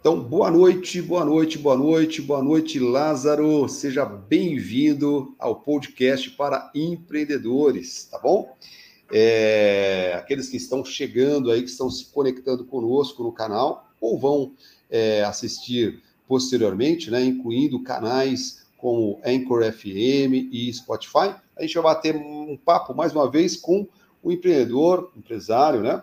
Então, boa noite, boa noite, boa noite, boa noite, Lázaro. Seja bem-vindo ao podcast para empreendedores, tá bom? É, aqueles que estão chegando aí, que estão se conectando conosco no canal, ou vão é, assistir posteriormente, né, incluindo canais como Anchor FM e Spotify. A gente vai bater um papo mais uma vez com o empreendedor, empresário, né,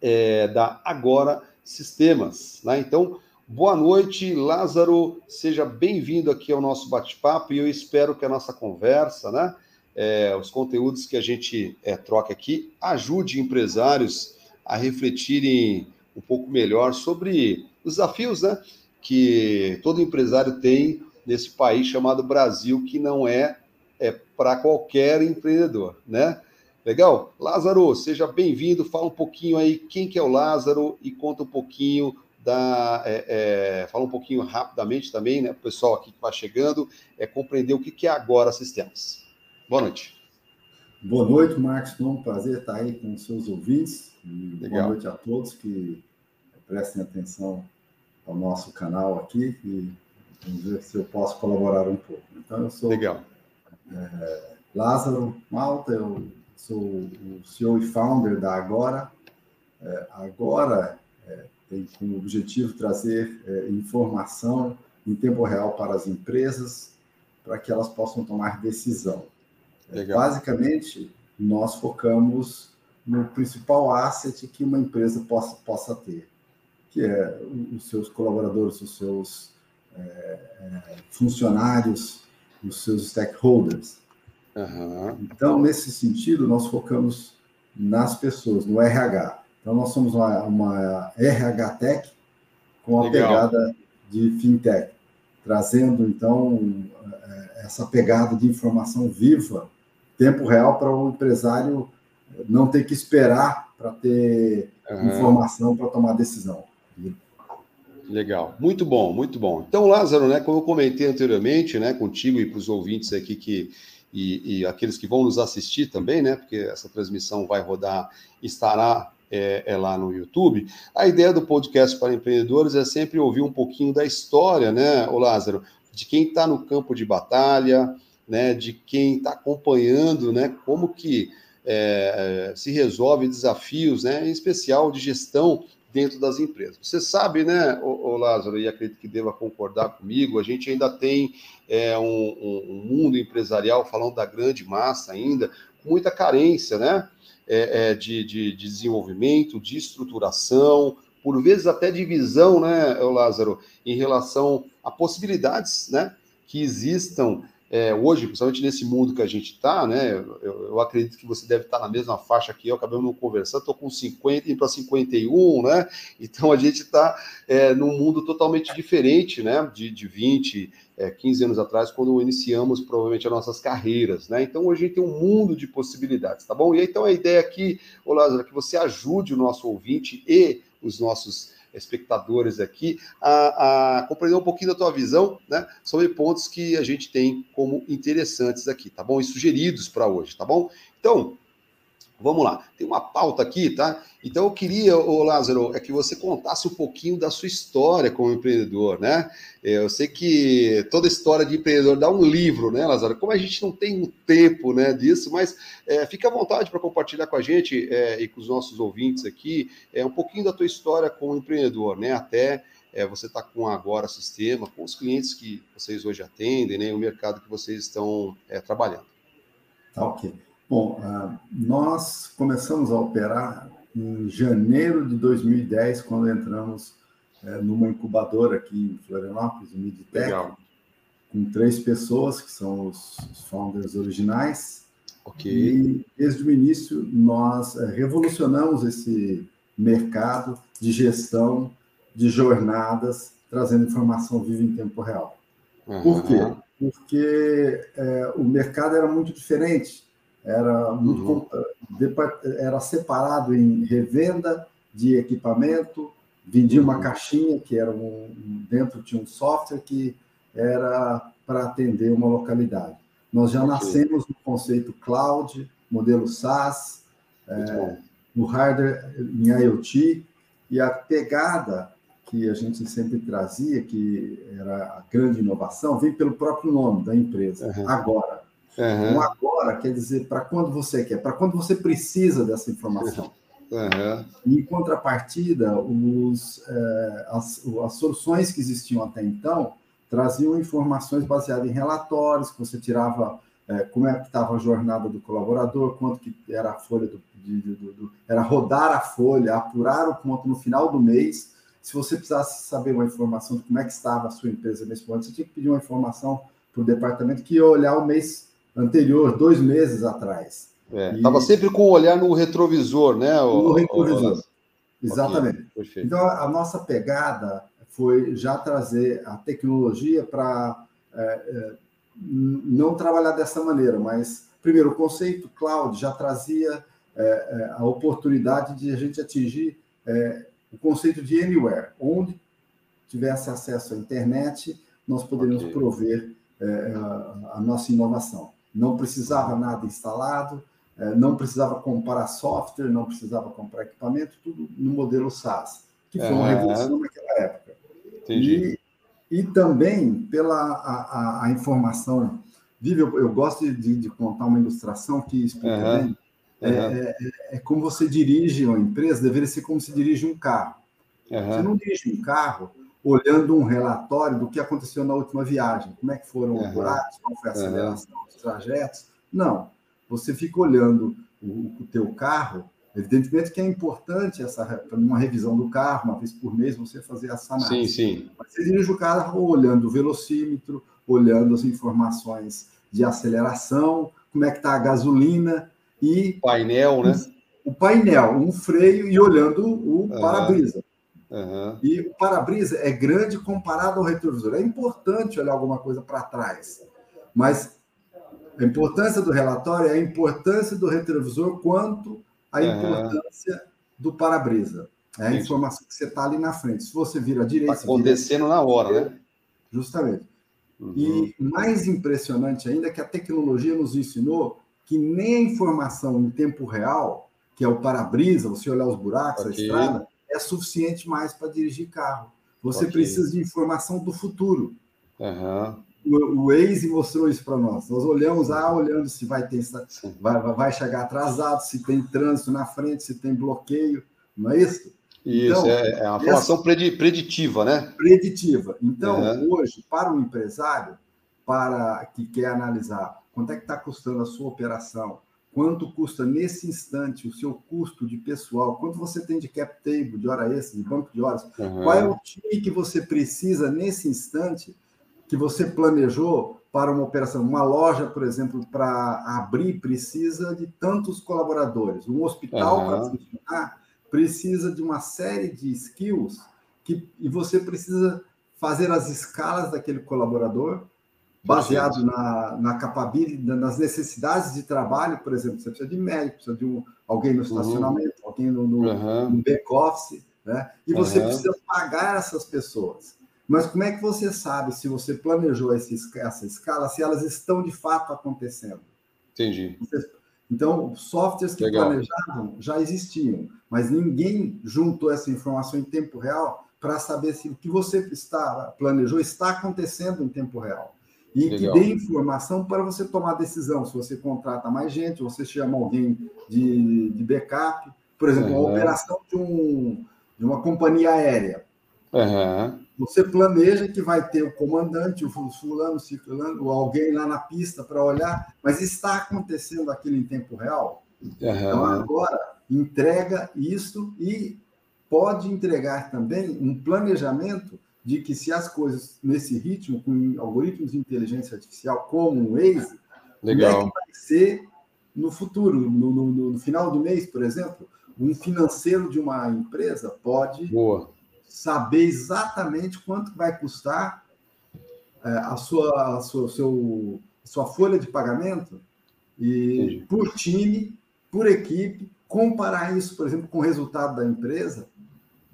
é, da Agora Sistemas. Né? Então, boa noite, Lázaro. Seja bem-vindo aqui ao nosso bate-papo e eu espero que a nossa conversa, né, é, os conteúdos que a gente é, troca aqui, ajude empresários a refletirem um pouco melhor sobre os desafios né, que todo empresário tem nesse país chamado Brasil, que não é, é para qualquer empreendedor, né? Legal? Lázaro, seja bem-vindo. Fala um pouquinho aí quem que é o Lázaro e conta um pouquinho da. É, é, fala um pouquinho rapidamente também, né? O pessoal aqui que está chegando, é compreender o que, que é agora sistemas. Boa noite. Boa noite, Marcos. É um prazer estar aí com os seus ouvintes. Legal. Boa noite a todos que prestem atenção ao nosso canal aqui e vamos ver se eu posso colaborar um pouco. Então, eu sou Legal. É, Lázaro Malta, eu sou o CEO e founder da Agora. É, Agora é, tem como objetivo trazer é, informação em tempo real para as empresas, para que elas possam tomar decisão. É. Basicamente, nós focamos no principal asset que uma empresa possa, possa ter, que é os seus colaboradores, os seus é, é, funcionários, os seus stakeholders. Uhum. Então, nesse sentido, nós focamos nas pessoas, no RH. Então, nós somos uma, uma RH Tech com a Legal. pegada de fintech, trazendo, então, essa pegada de informação viva, tempo real, para o empresário não ter que esperar para ter uhum. informação para tomar decisão. Legal, muito bom, muito bom. Então, Lázaro, né, como eu comentei anteriormente, né, contigo e para os ouvintes aqui que e, e, aqueles que vão nos assistir também, né? Porque essa transmissão vai rodar, estará é, é, lá no YouTube. A ideia do podcast para empreendedores é sempre ouvir um pouquinho da história, né, o Lázaro, de quem está no campo de batalha, né? De quem está acompanhando, né? Como que é, se resolve desafios, né? Em especial de gestão dentro das empresas. Você sabe, né, o, Lázaro, e acredito que deva concordar comigo, a gente ainda tem é, um, um, mundo empresarial, falando da grande massa ainda, com muita carência, né, é, é, de, de, de, desenvolvimento, de estruturação, por vezes até de visão, né, Lázaro, em relação a possibilidades, né, que existam é, hoje, principalmente nesse mundo que a gente está, né? Eu, eu, acredito que você deve estar na mesma faixa que eu, acabamos não conversando, estou com 50 e para 51, né? Então a gente está é, num mundo totalmente diferente, né? De, de 20, é, 15 anos atrás, quando iniciamos provavelmente as nossas carreiras, né? Então hoje a gente tem um mundo de possibilidades, tá bom? E então a ideia aqui, ô Lázaro, é que você ajude o nosso ouvinte e os nossos espectadores aqui a, a, compreender um pouquinho da tua visão né, sobre pontos que a gente tem como interessantes aqui, tá bom? E sugeridos para hoje, tá bom? Então, Vamos lá, tem uma pauta aqui, tá? Então eu queria, ô Lázaro, é que você contasse um pouquinho da sua história como empreendedor, né? Eu sei que toda história de empreendedor dá um livro, né, Lázaro? Como a gente não tem um tempo né, disso, mas é, fica à vontade para compartilhar com a gente é, e com os nossos ouvintes aqui é, um pouquinho da tua história como empreendedor, né? Até é, você está com agora sistema, com os clientes que vocês hoje atendem, né? O mercado que vocês estão é, trabalhando. Tá ok. Bom, uh, nós começamos a operar em janeiro de 2010, quando entramos uh, numa incubadora aqui em Florianópolis, o Midtech, Legal. com três pessoas, que são os, founders originais. Ok. E desde o início nós uh, revolucionamos esse mercado de gestão de jornadas, trazendo informação viva em tempo real. Uhum. Por quê? Porque é, o mercado era muito diferente era muito uhum. era separado em revenda de equipamento, vendia uma uhum. caixinha que era um dentro tinha um software que era para atender uma localidade. Nós já okay. nascemos no conceito cloud, modelo SaaS, é, no hardware em IoT e a pegada que que a gente sempre trazia, que era a grande inovação, vem pelo próprio nome da empresa, uhum. agora. Uhum. Então, agora quer dizer para quando você quer, para quando você precisa dessa informação. Uhum. E, em contrapartida, os, é, as, as soluções que existiam até então traziam informações baseadas em relatórios, que você tirava é, como é que estava a jornada do colaborador, quanto que era a folha do, de, do, do, era rodar a folha, apurar o ponto no final do mês. Se você precisasse saber uma informação de como é que estava a sua empresa nesse momento, você tinha que pedir uma informação para o departamento que ia olhar o mês anterior, dois meses atrás. Estava é, e... sempre com o olhar no retrovisor, né? No o, retrovisor. O... Exatamente. Okay, então, a nossa pegada foi já trazer a tecnologia para é, é, não trabalhar dessa maneira, mas, primeiro, o conceito cloud já trazia é, é, a oportunidade de a gente atingir é, o conceito de anywhere, onde tivesse acesso à internet, nós poderíamos okay. prover é, a, a, nossa inovação. Não precisava nada instalado, é, não precisava comprar software, não precisava comprar equipamento, tudo no modelo SaaS, que foi uma revolução naquela época. Entendi. E, e também pela a, a, a informação. Vive, eu, eu gosto de, de, contar uma ilustração que explica uhum. bem. É, é, é, como você dirige uma empresa, deveria ser como se dirige um carro. Uhum. Você não dirige um carro olhando um relatório do que aconteceu na última viagem, como é que foram uhum. os buracos, como foi a aceleração, os trajetos. Não, você fica olhando o, o teu carro Evidentemente que é importante essa uma revisão do carro, uma vez por mês, você fazer essa análise. Sim, sim. Mas você dirige o carro olhando o velocímetro, olhando as informações de aceleração, como é que está a gasolina e... Painel, né? O painel, um freio e olhando o para-brisa. Uhum. E o para-brisa é grande comparado ao retrovisor. É importante olhar alguma coisa para trás, mas a importância do relatório é a importância do retrovisor quanto a importância do para-brisa. É a informação que você está ali na frente. Se você vira à direita. Está acontecendo na hora, né? Justamente. Uhum. E mais impressionante ainda é que a tecnologia nos ensinou que nem a informação em tempo real, que é o para-brisa, você olhar os buracos, okay. a estrada, é suficiente mais para dirigir carro. Você okay. precisa de informação do futuro. Uhum o, Waze mostrou isso para nós. Nós olhamos, ah, olhando se vai ter vai, vai chegar atrasado, se tem trânsito na frente, se tem bloqueio, não é isso? Isso, então, é, é uma formação essa... preditiva, né? Preditiva. Então, uhum. hoje, para o empresário, para que quer analisar quanto é que está custando a sua operação, quanto custa nesse instante o seu custo de pessoal, quanto você tem de cap table, de hora extra, de banco de horas, uhum. qual é o time que você precisa nesse instante que você planejou para uma operação. Uma loja, por exemplo, para abrir, precisa de tantos colaboradores. Um hospital, uhum. para funcionar, precisa de uma série de skills que, e você precisa fazer as escalas daquele colaborador baseado na, na capacidade, nas necessidades de trabalho, por exemplo, você precisa de médico, precisa de um, alguém no uhum. estacionamento, uhum. alguém no, no, uhum. no back-office, né? E você uhum. precisa pagar essas pessoas. Mas como é que você sabe se você planejou essa escala, se elas estão de fato acontecendo? Entendi. Então, softwares que Legal. planejavam já existiam, mas ninguém juntou essa informação em tempo real para saber se o que você está, planejou está acontecendo em tempo real. E Legal. que dê informação para você tomar decisão. Se você contrata mais gente, você chama alguém de, de backup. Por exemplo, uhum. a operação de, um, de uma companhia aérea. Uhum. Você planeja que vai ter o comandante, o fulano, ciclano, ou alguém lá na pista para olhar, mas está acontecendo aquilo em tempo real? Uhum. Então, agora, entrega isso e pode entregar também um planejamento de que se as coisas nesse ritmo, com algoritmos de inteligência artificial, como o Waze, Legal. como é que vai ser no futuro, no, no, no final do mês, por exemplo, um financeiro de uma empresa pode Boa saber exatamente quanto vai custar é, a sua, a sua, seu, sua folha de pagamento e Entendi. por time, por equipe, comparar isso, por exemplo, com o resultado da empresa,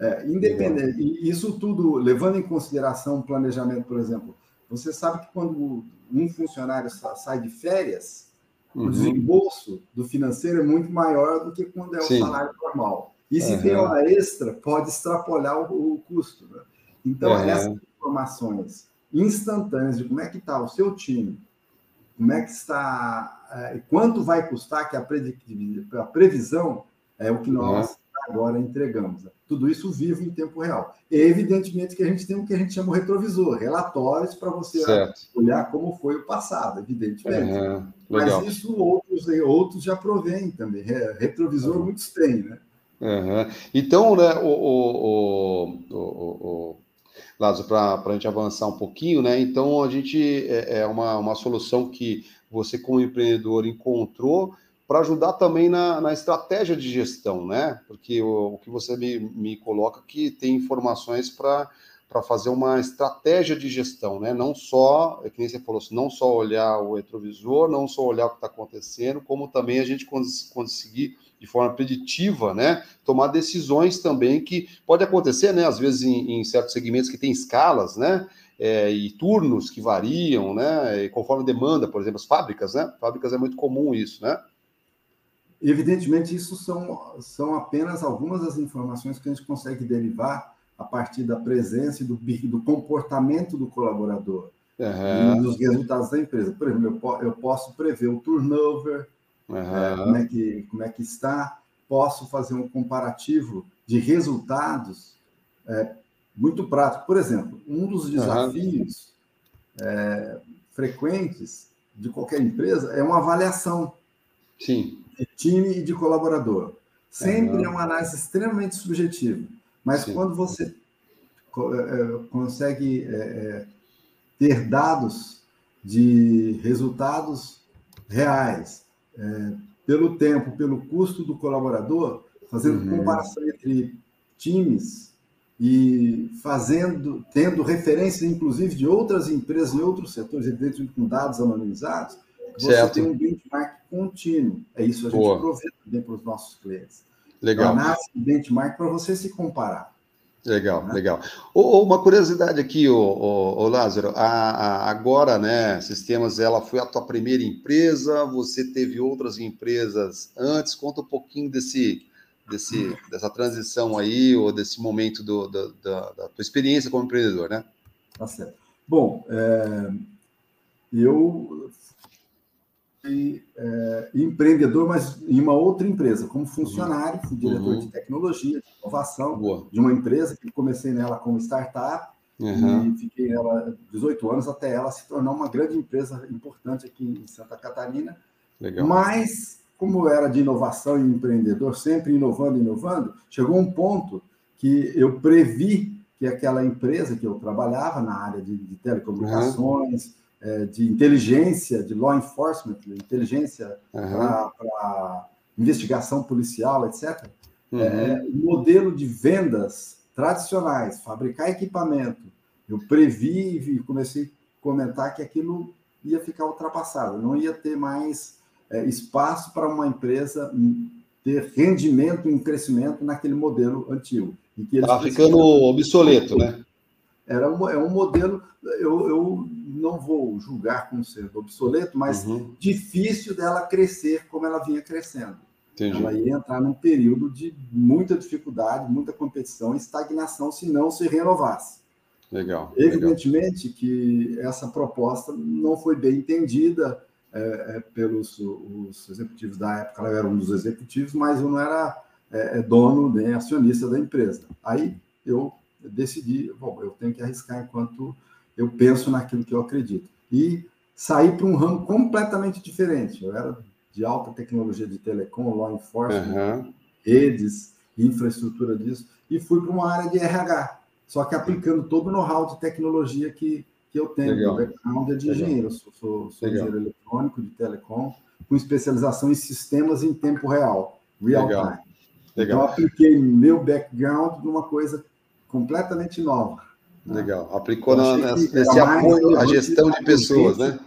é, independente. Isso tudo levando em consideração o planejamento, por exemplo. Você sabe que quando um funcionário sai de férias, uhum. o desembolso do financeiro é muito maior do que quando é o Sim. salário normal. E se uhum. tem hora extra, pode extrapolar o, o custo. Né? Então, uhum. essas informações instantâneas de como é que está o seu time, como é que está, é, quanto vai custar, que a, a previsão é o que nós. Agora entregamos. Tudo isso vivo em tempo real. E, evidentemente que a gente tem o que a gente chama de retrovisor, relatórios para você certo. olhar como foi o passado, evidentemente. Mas isso outros, outros já provém também. Retrovisor uhum. muitos têm, né? Uhum. Então, né, o, o, o, o Lázaro, para a gente avançar um pouquinho, né? Então, a gente é, é uma, uma solução que você, como empreendedor, encontrou para ajudar também na, na, estratégia de gestão, né? Porque o, o que você me, me coloca que tem informações para para fazer uma estratégia de gestão, né? Não só, é que nem você falou, não só olhar o retrovisor, não só olhar o que está acontecendo, como também a gente cons conseguir de forma preditiva, né? Tomar decisões também que pode acontecer, né? Às vezes em, em certos segmentos que tem escalas, né? É, e turnos que variam, né? E conforme demanda, por exemplo, as fábricas, né? Fábricas é muito comum isso, né? Evidentemente, isso são, são apenas algumas das informações que a gente consegue derivar a partir da presença e do, do comportamento do colaborador uhum. e dos resultados da empresa. Por exemplo, eu, eu posso prever o turnover, uhum. é, como, é que, como é que está, posso fazer um comparativo de resultados é, muito prático. Por exemplo, um dos desafios uhum. é, frequentes de qualquer empresa é uma avaliação Sim. De time e de colaborador. Sempre é uma análise extremamente subjetiva. Mas Sim. quando você é, é, consegue é, ter dados de resultados reais, pelo tempo, pelo custo do colaborador, fazendo uhum. comparação entre times e fazendo, tendo referências, inclusive, de outras empresas em outros setores, evidentemente com dados anonimizados, você certo. tem um benchmark contínuo. É isso a gente Boa. provê também para os nossos clientes. Legal. Nasce benchmark para você se comparar. Legal, né? legal. Oh, uma curiosidade aqui, ô, oh, oh, Lázaro, a, a, agora, né, Sistemas, ela foi a tua primeira empresa, você teve outras empresas antes, conta um pouquinho desse, desse, dessa transição aí, ou desse momento do, do, da, da tua experiência como empreendedor, né? Tá certo. Bom, é, eu fui é, empreendedor, mas em uma outra empresa, como funcionário, fui diretor uhum. de tecnologia, de inovação, Boa. de uma empresa que comecei nela como startup uhum. e fiquei nela 18 anos até ela se tornar uma grande empresa importante aqui em Santa Catarina. Legal. Mas, como era de inovação e empreendedor, sempre inovando, inovando, chegou um ponto que eu previ que aquela empresa que eu trabalhava na área de, de telecomunicações, uhum de inteligência, de law enforcement, de inteligência uhum. para investigação policial, etc. Uhum. É, o modelo de vendas tradicionais, fabricar equipamento, eu previ e comecei a comentar que aquilo ia ficar ultrapassado, não ia ter mais é, espaço para uma empresa ter rendimento em crescimento naquele modelo antigo. Estava ficando obsoleto, né? Era um, é um modelo, eu, eu não vou julgar como sendo obsoleto, mas uhum. difícil dela crescer como ela vinha crescendo. Entendi. Ela ia entrar num período de muita dificuldade, muita competição, estagnação, se não se renovasse. Legal. Evidentemente legal. que essa proposta não foi bem entendida é, é, pelos os executivos da época. Ela era um dos executivos, mas eu não era é, é dono nem acionista da empresa. Aí eu decidi, bom, eu tenho que arriscar enquanto eu penso naquilo que eu acredito. E saí para um ramo completamente diferente. Eu era de alta tecnologia de telecom, law enforcement, uhum. redes, infraestrutura disso, e fui para uma área de RH, só que aplicando todo o know-how de tecnologia que, que eu tenho. Legal. Meu background é de Legal. engenheiro, sou, sou, sou engenheiro eletrônico de telecom, com especialização em sistemas em tempo real, real Legal. time. Legal. Então, apliquei meu background numa coisa completamente nova. Legal. Aplicou na, nesse apoio à gestão de pessoas, né?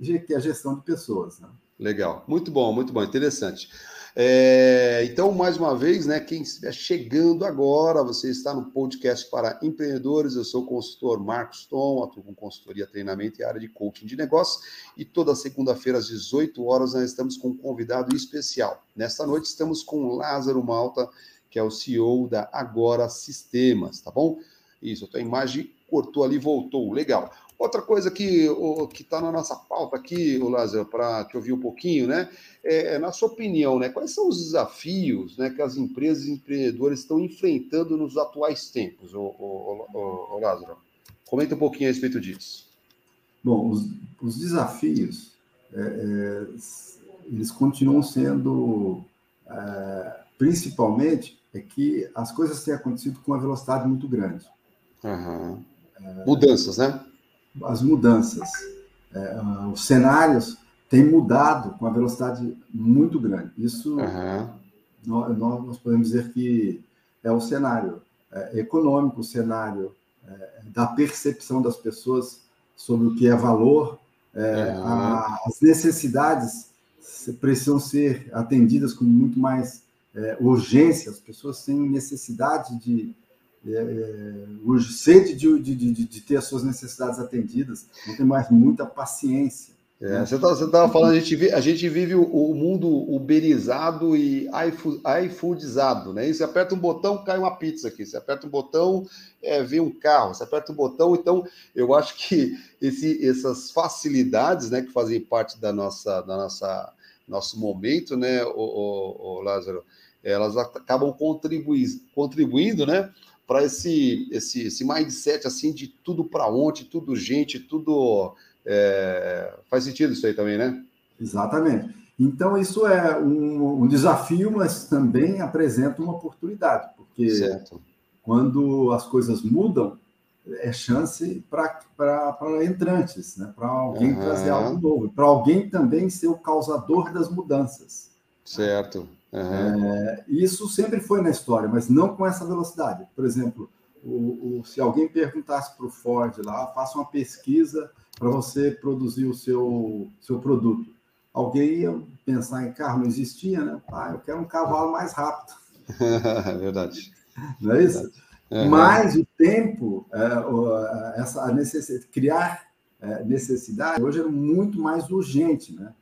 Que é a gestão de pessoas. Né? Legal. Muito bom, muito bom, interessante. É, então, mais uma vez, né, quem estiver chegando agora, você está no podcast para empreendedores. Eu sou o consultor Marcos Tom, atuo com consultoria, treinamento e área de coaching de negócios. E toda segunda-feira, às 18 horas, nós estamos com um convidado especial. Nesta noite, estamos com Lázaro Malta, que é o CEO da Agora Sistemas, tá bom? Isso, a imagem cortou ali, voltou. Legal. Outra coisa que está na nossa pauta aqui, Lázaro, para te ouvir um pouquinho, né? É, na sua opinião, né? Quais são os desafios né, que as empresas e empreendedores estão enfrentando nos atuais tempos, o, o Lázaro? Comenta um pouquinho a respeito disso. Bom, os, os desafios, é, é, eles continuam sendo, é, principalmente, é que as coisas têm acontecido com uma velocidade muito grande. Uhum. Mudanças, né? As mudanças. É, os cenários têm mudado com uma velocidade muito grande. Isso, uhum. nós, nós, podemos dizer que é o cenário é, econômico, o cenário é, da percepção das pessoas sobre o que é valor, é, uhum. a, as necessidades precisam ser atendidas com muito mais é, urgência, as pessoas têm necessidade de. É, é sede de, de, de, de, ter as suas necessidades atendidas, não tem mais muita paciência. É, você estava tá, falando, a gente, a gente vive o, o mundo uberizado e iFoodizado, né? E você aperta um botão, cai uma pizza aqui. Você aperta um botão, é, vem um carro. Você aperta um botão, então eu acho que esse, essas facilidades, né, que fazem parte da nossa, da nossa nosso momento, né, o, o, o Lázaro, elas acabam contribuindo, contribuindo né, para esse, esse, esse mindset assim de tudo para ontem, tudo gente, tudo. É... Faz sentido isso aí também, né? Exatamente. Então, isso é um, um desafio, mas também apresenta uma oportunidade, porque certo. quando as coisas mudam, é chance para entrantes, né? para alguém uhum. trazer algo novo, para alguém também ser o causador das mudanças. Certo. Uhum. É, isso sempre foi na história, mas não com essa velocidade. Por exemplo, o, o, se alguém perguntasse para o Ford lá, faça uma pesquisa para você produzir o seu, seu produto. Alguém ia pensar em carro, não existia, né? Ah, eu quero um cavalo mais rápido. É verdade. Não é isso? Verdade. Uhum. Mas o tempo, é, essa necessidade, criar é, necessidade, hoje é muito mais urgente, né?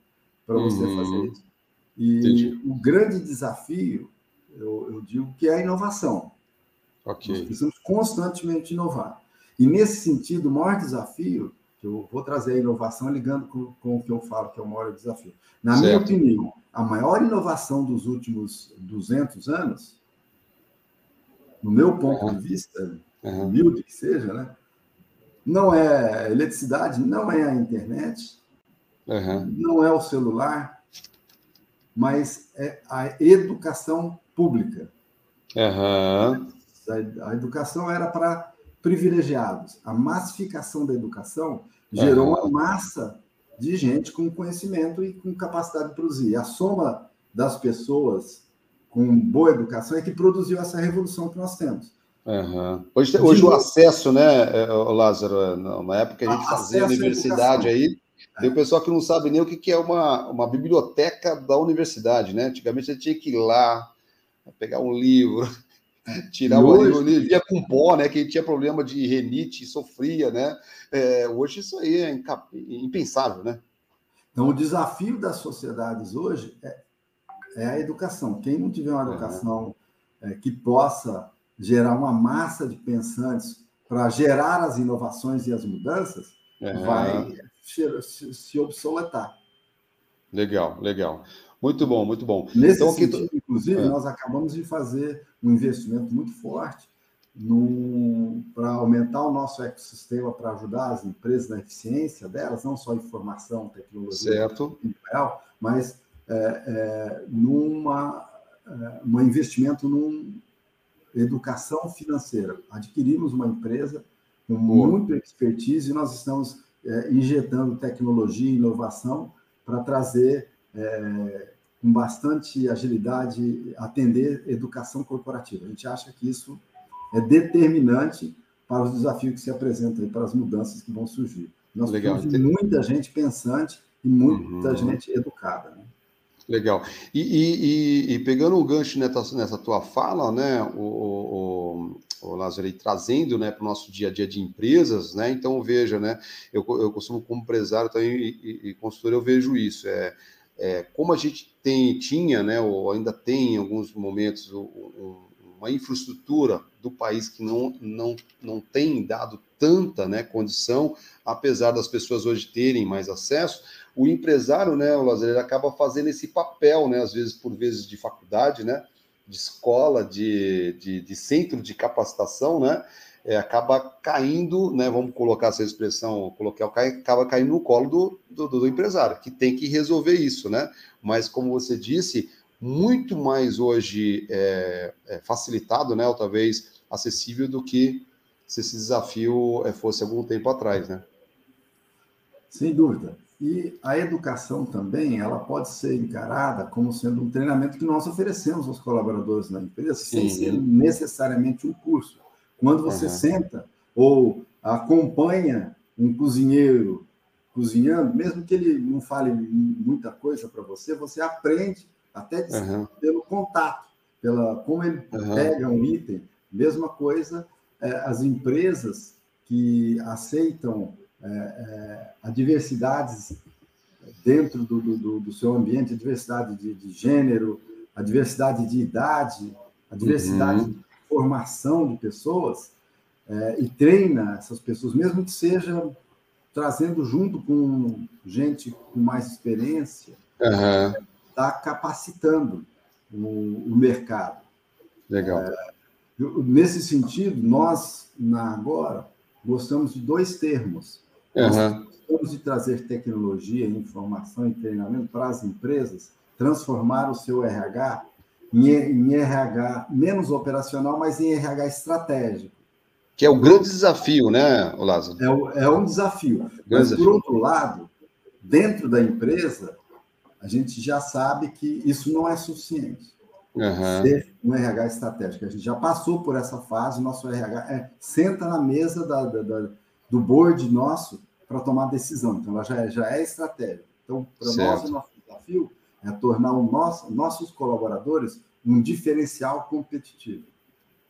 Para você uhum. fazer isso. E Entendi. o grande desafio, eu, eu, digo que é a inovação. Okay. Nós precisamos constantemente inovar. E nesse sentido, o maior desafio, que eu vou trazer a inovação ligando com, com o que eu falo, que é o maior desafio. Na certo. minha opinião, a maior inovação dos últimos 200 anos, no meu ponto uhum. de vista, uhum. humilde que seja, né? não é eletricidade, não é a internet, uhum. não é o celular, mas é a educação pública. Uhum. A, a, educação era para privilegiados. A massificação da educação gerou uhum. uma massa de gente com conhecimento e com capacidade de produzir. A soma das pessoas com boa educação é que produziu essa revolução que nós temos. Uhum. Hoje, hoje o acesso, né, é, Lázaro, na época a gente fazia universidade aí, tem o pessoal que não sabe nem o que é uma, uma biblioteca da universidade, né? Antigamente você tinha que ir lá, pegar um livro, tirar o hoje... livro, via com pó, né? Quem tinha problema de renite sofria, né? É, hoje isso aí é impensável, né? Então, o desafio das sociedades hoje é, é a educação. Quem não tiver uma educação é. É, que possa gerar uma massa de pensantes para gerar as inovações e as mudanças, vai se, se obsoletar. Legal, legal. Muito bom, muito bom. Nesse então, sentido, aqui... inclusive, é. nós acabamos de fazer um investimento muito forte para aumentar o nosso ecossistema para ajudar as empresas na eficiência delas, não só informação, tecnologia, certo. Real, mas é, é, numa é, um investimento numa educação financeira. Adquirimos uma empresa com muita expertise e nós estamos é, injetando tecnologia e inovação para trazer é, com bastante agilidade atender educação corporativa. A gente acha que isso é determinante para os desafios que se apresentam e para as mudanças que vão surgir. Nós Legal. temos muita gente pensante e muita uhum. gente educada. Né? Legal. E, e, e, pegando o gancho nessa, nessa tua fala, né, o, o, trazendo né, para o nosso dia a dia de empresas, né? Então, veja, né? Eu, eu costumo, como empresário também e, e, consultor, eu vejo isso. É, é, como a gente tem, tinha, né, ou ainda tem em alguns momentos, um, uma infraestrutura do país que não, não, não tem dado tanta né, condição, apesar das pessoas hoje terem mais acesso, o empresário, né, o acaba fazendo esse papel, né, às vezes por vezes de faculdade, né, de escola, de, de, de centro de capacitação, né, é, acaba caindo, né, vamos colocar essa expressão coloquial, acaba caindo no colo do, do, do, empresário, que tem que resolver isso, né? Mas, como você disse, muito mais hoje é, é facilitado, né, ou talvez acessível do que se esse desafio é, fosse algum tempo atrás, né? Sem dúvida. E a educação também, ela pode ser encarada como sendo um treinamento que nós oferecemos aos colaboradores na empresa, sem ser necessariamente um curso. Quando você uhum. senta ou acompanha um cozinheiro cozinhando, mesmo que ele não fale muita coisa para você, você aprende até uhum. pelo contato, pela como ele uhum. pega um item. Mesma coisa, é, as empresas que aceitam é, é, a diversidade dentro do, do, do, seu ambiente, a diversidade de, de, gênero, a diversidade de idade, a diversidade uhum. de formação de pessoas, é, e treina essas pessoas, mesmo que seja trazendo junto com gente com mais experiência, está uhum. capacitando o, o, mercado. Legal. É, nesse sentido, nós, na Agora, gostamos de dois termos Uhum. Nós de trazer tecnologia, informação e treinamento para as empresas, transformar o seu RH em, em RH menos operacional, mas em RH estratégico. Que é o grande desafio, né, Lázaro? É, é um desafio. Grande mas, desafio. por outro lado, dentro da empresa, a gente já sabe que isso não é suficiente. Uhum. Ser um RH estratégico. A gente já passou por essa fase, nosso RH é, senta na mesa da, da, da do board nosso para tomar decisão. Então, ela já é, já é estratégia. Então, para nós, o nosso desafio é tornar o nosso, nossos colaboradores um diferencial competitivo.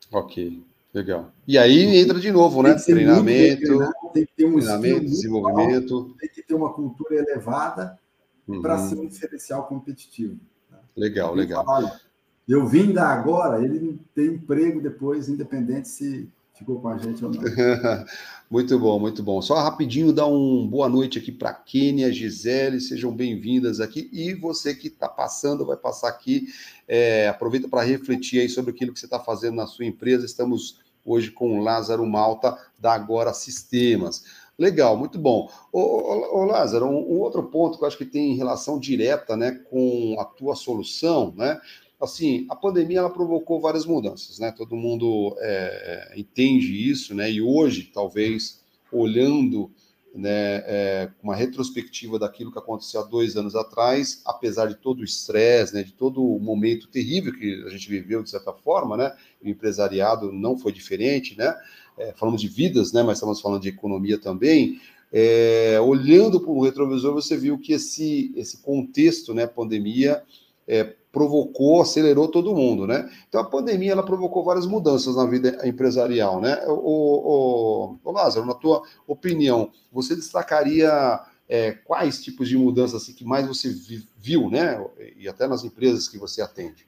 Ok, legal. E aí entra de novo, né? Treinamento, tem que ter um treinamento, desenvolvimento. Alto, tem que ter uma cultura elevada uhum. para ser um diferencial competitivo. Né? Legal, legal. Fala, eu vim da agora, ele tem emprego depois, independente se ficou com a gente ou não. muito bom, muito bom. Só rapidinho dar um boa noite aqui para Kênia, Gisele, sejam bem-vindas aqui. E você que está passando, vai passar aqui, é, aproveita para refletir aí sobre aquilo que você está fazendo na sua empresa. Estamos hoje com o Lázaro Malta, da Agora Sistemas. Legal, muito bom. Ô, ô, ô Lázaro, um, um, outro ponto que eu acho que tem relação direta né, com a tua solução, né? Assim, a pandemia ela provocou várias mudanças, né? Todo mundo é, é, entende isso, né? E hoje, talvez, olhando né, é, uma retrospectiva daquilo que aconteceu há dois anos atrás, apesar de todo o estresse, né, de todo o momento terrível que a gente viveu de certa forma, né, o empresariado não foi diferente, né, é, falamos de vidas, né, mas estamos falando de economia também, é, olhando para o retrovisor, você viu que esse, esse contexto, né, pandemia, é, provocou, acelerou todo mundo, né? Então a pandemia ela provocou várias mudanças na vida empresarial, né? O, o, o Lázaro, na tua opinião, você destacaria é, quais tipos de mudanças assim, que mais você viu, né? E até nas empresas que você atende?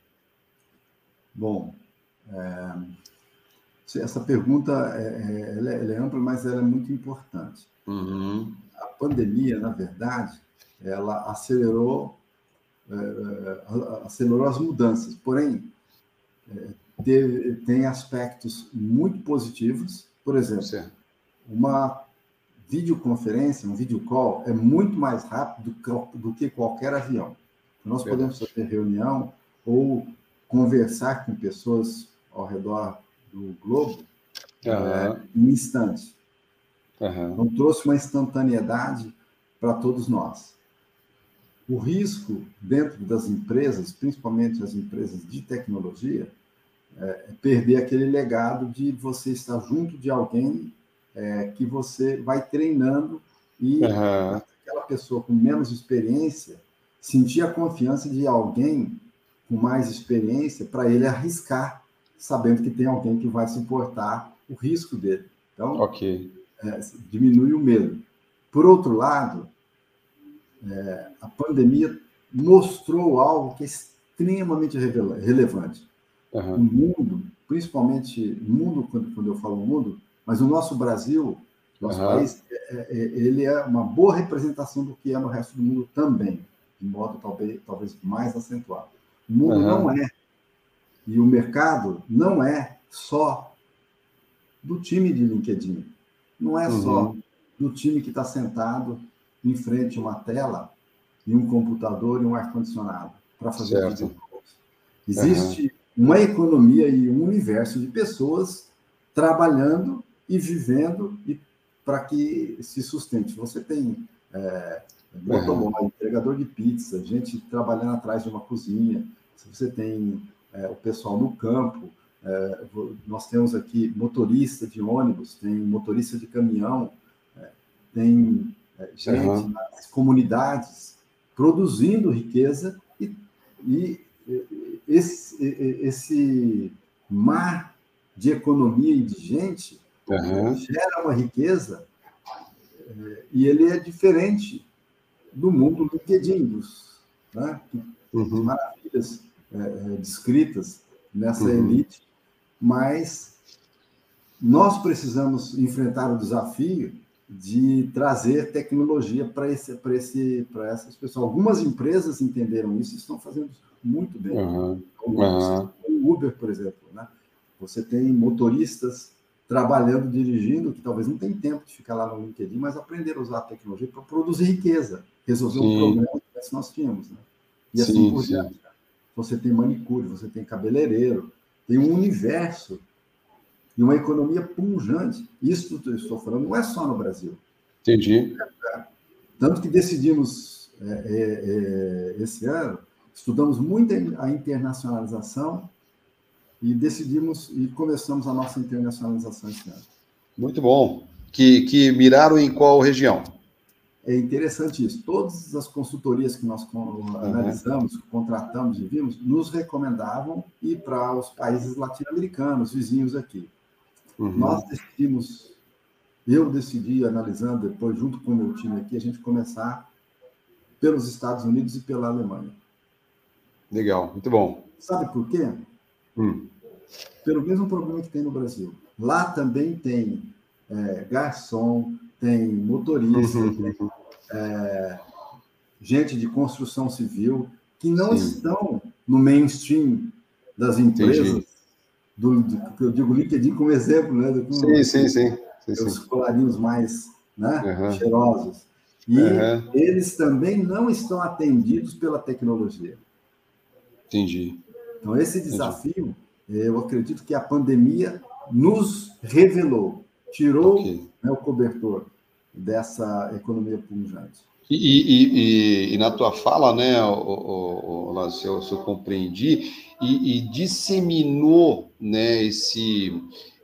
Bom, é, essa pergunta é, é ela, é, ela é, ampla, mas ela é muito importante. Uhum. A pandemia, na verdade, ela acelerou acelerou as mudanças. Porém, é, teve, tem aspectos muito positivos. Por exemplo, certo. uma videoconferência, um video call, é muito mais rápido do que qualquer avião. Nós Verdade. podemos fazer reunião ou conversar com pessoas ao redor do globo uhum. é, em instantes. Uhum. Então, trouxe uma instantaneidade para todos nós. O risco dentro das empresas, principalmente as empresas de tecnologia, é perder aquele legado de você estar junto de alguém é, que você vai treinando e uhum. aquela pessoa com menos experiência sentir a confiança de alguém com mais experiência para ele arriscar, sabendo que tem alguém que vai suportar o risco dele. Então, okay. é, diminui o medo. Por outro lado, é, a pandemia mostrou algo que é extremamente relevante. Uhum. O mundo principalmente mundo, quando, quando eu falo mundo, mas o nosso Brasil, nosso uhum. país, é, é, ele é uma boa representação do que é no resto do mundo também, de modo talvez, talvez mais acentuado. O mundo uhum. não é, e o mercado não é só do time de LinkedIn, não é uhum. só do time que está sentado em frente a uma tela e um computador e um ar-condicionado para fazer certo. Existe uhum. uma economia e um universo de pessoas trabalhando e vivendo e para que se sustente. Você tem é, motoboy, uhum. entregador de pizza, gente trabalhando atrás de uma cozinha, você tem é, o pessoal no campo, é, nós temos aqui motorista de ônibus, tem motorista de caminhão, é, tem gente uhum. nas comunidades produzindo riqueza e, e esse, esse mar de economia e de gente uhum. gera uma riqueza é, e ele é diferente do mundo do LinkedIn, dos, né, uhum. maravilhas é, é, descritas nessa uhum. elite, mas nós precisamos enfrentar o desafio de trazer tecnologia para esse, para esse, para essas pessoas. Algumas empresas entenderam isso e estão fazendo muito bem. Uhum. Uhum. O Uber, por exemplo, né? Você tem motoristas trabalhando, dirigindo, que talvez não tenham tempo de ficar lá no LinkedIn, mas aprender a usar a tecnologia para produzir riqueza, resolver sim. um problema que nós tínhamos, né? E assim sim, por diante. Você tem manicure, você tem cabeleireiro, tem um universo e uma economia pungente. Isso que eu estou falando não é só no Brasil. Entendi. Tanto que decidimos é, é, é, esse ano, estudamos muito a internacionalização e decidimos e começamos a nossa internacionalização esse ano. Muito bom. Que, que miraram em qual região? É interessante isso. Todas as consultorias que nós analisamos, uhum. contratamos e vimos, nos recomendavam ir para os países latino-americanos, vizinhos aqui. Uhum. Nós decidimos, eu decidi, analisando depois, junto com o meu time aqui, a gente começar pelos Estados Unidos e pela Alemanha. Legal, muito bom. Sabe por quê? Hum. Pelo mesmo problema que tem no Brasil. Lá também tem é, garçom, tem motorista, uhum. tem é, gente de construção civil que não Sim. estão no mainstream das empresas. Entendi do, do, eu digo LinkedIn como exemplo, né? Do, sim, sim, sim, sim, Os colarinhos mais né, uhum. cheirosos. E uhum. eles também não estão atendidos pela tecnologia. Entendi. Então, esse desafio, Entendi. eu acredito que a pandemia nos revelou, tirou okay. né, o cobertor dessa economia pungente. E, e, e, e, na tua fala, né, o, se, eu, compreendi, e, disseminou né, esse,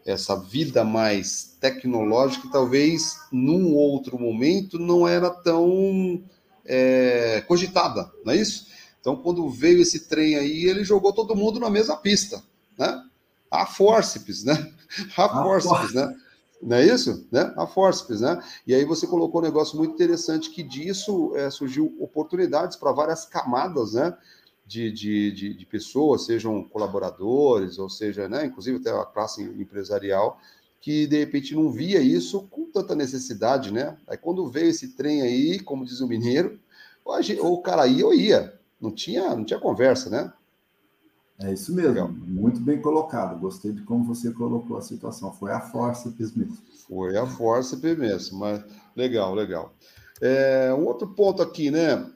essa vida mais tecnológica que talvez num outro momento não era tão é, cogitada, não é isso? Então, quando veio esse trem aí, ele jogou todo mundo na mesma pista, né? A forceps, né? A forceps, né? Não é isso? Né? A Forceps, né? E aí você colocou um negócio muito interessante que disso é, surgiu oportunidades para várias camadas, né? De, de, de, de, pessoas, sejam colaboradores, ou seja, né, inclusive até a classe empresarial, que de repente não via isso com tanta necessidade, né? Aí quando veio esse trem aí, como diz o mineiro, ou o cara ia ou ia, não tinha, não tinha conversa, né? É isso mesmo, Legal. muito bem colocado. Gostei de como você colocou a situação. Foi a força mesmo. Foi a força mesmo, mas legal, legal. É, um outro ponto aqui, né?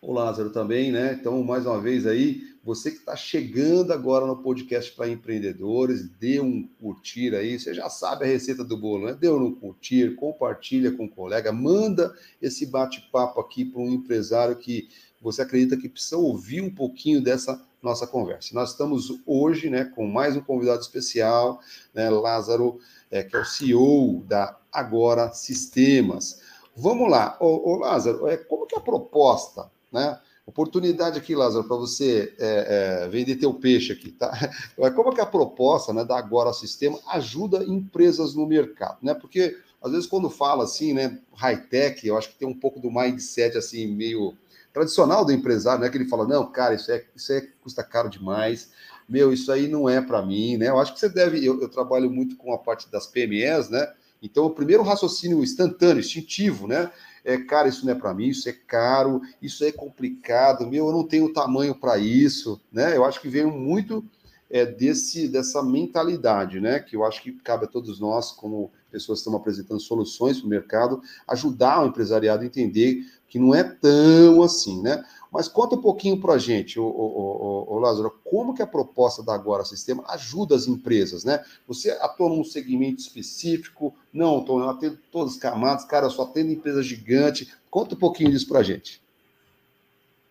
O Lázaro também, né? Então, mais uma vez aí, você que está chegando agora no podcast para empreendedores, dê um curtir aí. Você já sabe a receita do bolo, né? Dê um curtir, compartilha com o um colega, manda esse bate-papo aqui para um empresário que você acredita que precisa ouvir um pouquinho dessa nossa conversa. Nós estamos hoje né, com mais um convidado especial, né, Lázaro, é, que é o CEO da Agora Sistemas. Vamos lá, ô, ô Lázaro, é, como que é a proposta, né? Oportunidade aqui, Lázaro, para você é, é, vender teu peixe aqui, tá? Como que é a proposta né, da Agora Sistema ajuda empresas no mercado, né? Porque às vezes quando fala assim, né, high-tech, eu acho que tem um pouco do mindset assim, meio tradicional do empresário, né? Que ele fala, não, cara, isso é, isso é custa caro demais, meu, isso aí não é para mim, né? Eu acho que você deve. Eu, eu, trabalho muito com a parte das PMEs, né? Então, o primeiro raciocínio instantâneo, instintivo, né? É, cara, isso não é para mim, isso é caro, isso é complicado, meu, eu não tenho tamanho para isso, né? Eu acho que veio muito é, desse dessa mentalidade, né? Que eu acho que cabe a todos nós, como pessoas estão apresentando soluções para o mercado, ajudar o empresariado a entender que não é tão assim, né? Mas conta um pouquinho para a gente, o, o, o, Lázaro, como que a proposta da Agora Sistema ajuda as empresas, né? Você atua num segmento específico? Não, Tom, eu atendo todas as camadas, cara, eu só atendo empresa gigante. Conta um pouquinho disso para a gente.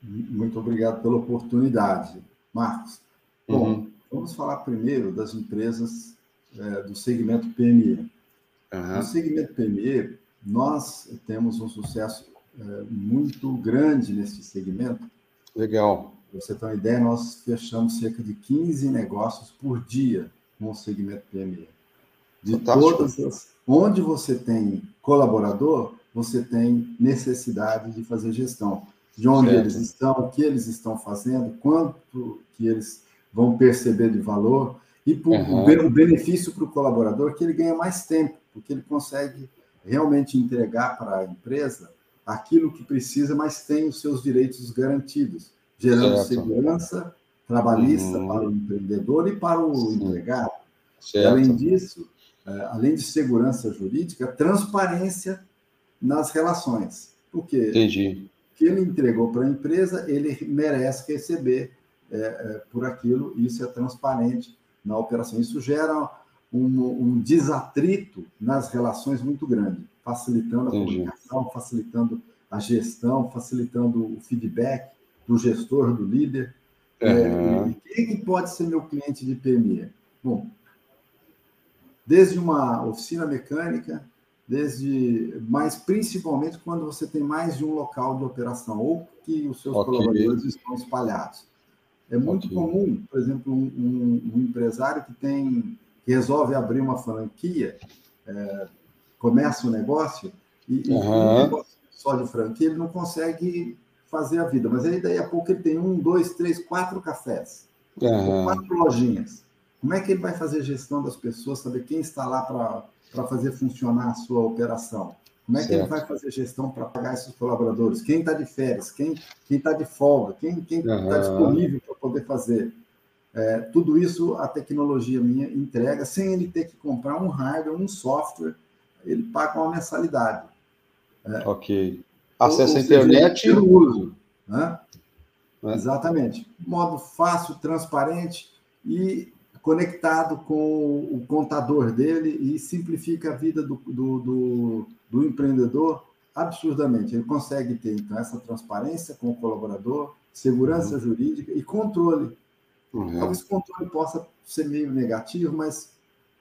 Muito obrigado pela oportunidade, Marcos. Bom, uhum. vamos falar primeiro das empresas é, do segmento PME. Uhum. No segmento PME, nós temos um sucesso é, muito grande nesse segmento. Legal. Pra você ter uma ideia, nós fechamos cerca de 15 negócios por dia com o segmento PME. De Fantástico. todas as. Onde você tem colaborador, você tem necessidade de fazer gestão. De onde certo. eles estão, o que eles estão fazendo, quanto que eles vão perceber de valor. E por, uhum. o benefício para o colaborador que ele ganha mais tempo, porque ele consegue realmente entregar para a empresa aquilo que precisa, mas tem os seus direitos garantidos, gerando certo. segurança trabalhista uhum. para o empreendedor e para o Sim. empregado. Certo. Além disso, é, além de segurança jurídica, transparência nas relações. Porque Entendi. o que ele entregou para a empresa, ele merece receber é, é, por aquilo, isso é transparente na operação. Isso gera um, um desatrito nas relações muito grande facilitando a Entendi. comunicação, facilitando a gestão, facilitando o feedback do gestor, do líder. Uhum. É, quem que pode ser meu cliente de PME? Bom, desde uma oficina mecânica, desde, mas principalmente quando você tem mais de um local de operação ou que os seus okay. colaboradores estão espalhados. É muito okay. comum, por exemplo, um, um, um, empresário que tem que resolve abrir uma franquia, é, começa um negócio e, uhum. um negócio só de franquia, ele não consegue fazer a vida. Mas aí, daí a pouco, ele tem um, dois, três, quatro cafés, uhum. quatro lojinhas. Como é que ele vai fazer gestão das pessoas, saber quem está lá para fazer funcionar a sua operação? Como é que certo. ele vai fazer gestão para pagar esses colaboradores? Quem está de férias? Quem está de folga? Quem está uhum. disponível para poder fazer? É, tudo isso a tecnologia minha entrega sem ele ter que comprar um hardware, um software ele paga uma mensalidade. É. Ok. Acesso à internet. Pelo uso. Né? É. Exatamente. Modo fácil, transparente e conectado com o contador dele e simplifica a vida do, do, do, do empreendedor absurdamente. Ele consegue ter, então, essa transparência com o colaborador, segurança uhum. jurídica e controle. Uhum. Talvez o controle possa ser meio negativo, mas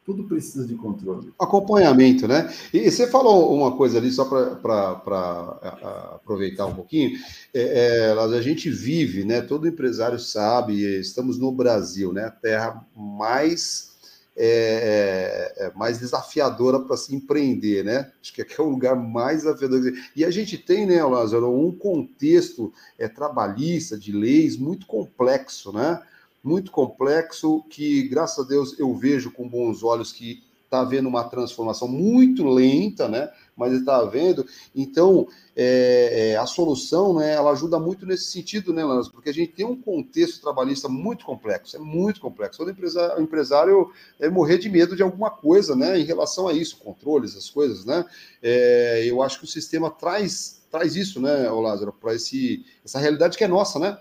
tudo precisa de controle. Acompanhamento, né? E, você falou uma coisa ali, só para aproveitar um pouquinho. É, é, a gente vive, né? Todo empresário sabe, estamos no Brasil, né? A terra mais. É, é, é mais desafiadora para se empreender, né? Acho que aqui é o lugar mais desafiador. E a gente tem, né, Lázaro, um contexto é, trabalhista, de leis muito complexo, né? Muito complexo, que, graças a Deus, eu vejo com bons olhos que está havendo uma transformação muito lenta, né? Mas está havendo. Então, é, é, a solução, né? Ela ajuda muito nesse sentido, né, Lance? Porque a gente tem um contexto trabalhista muito complexo, é muito complexo. Todo empresário, empresário é morrer de medo de alguma coisa, né? Em relação a isso, controles, as coisas, né? É, eu acho que o sistema traz traz isso, né, Lázaro, para essa realidade que é nossa, né?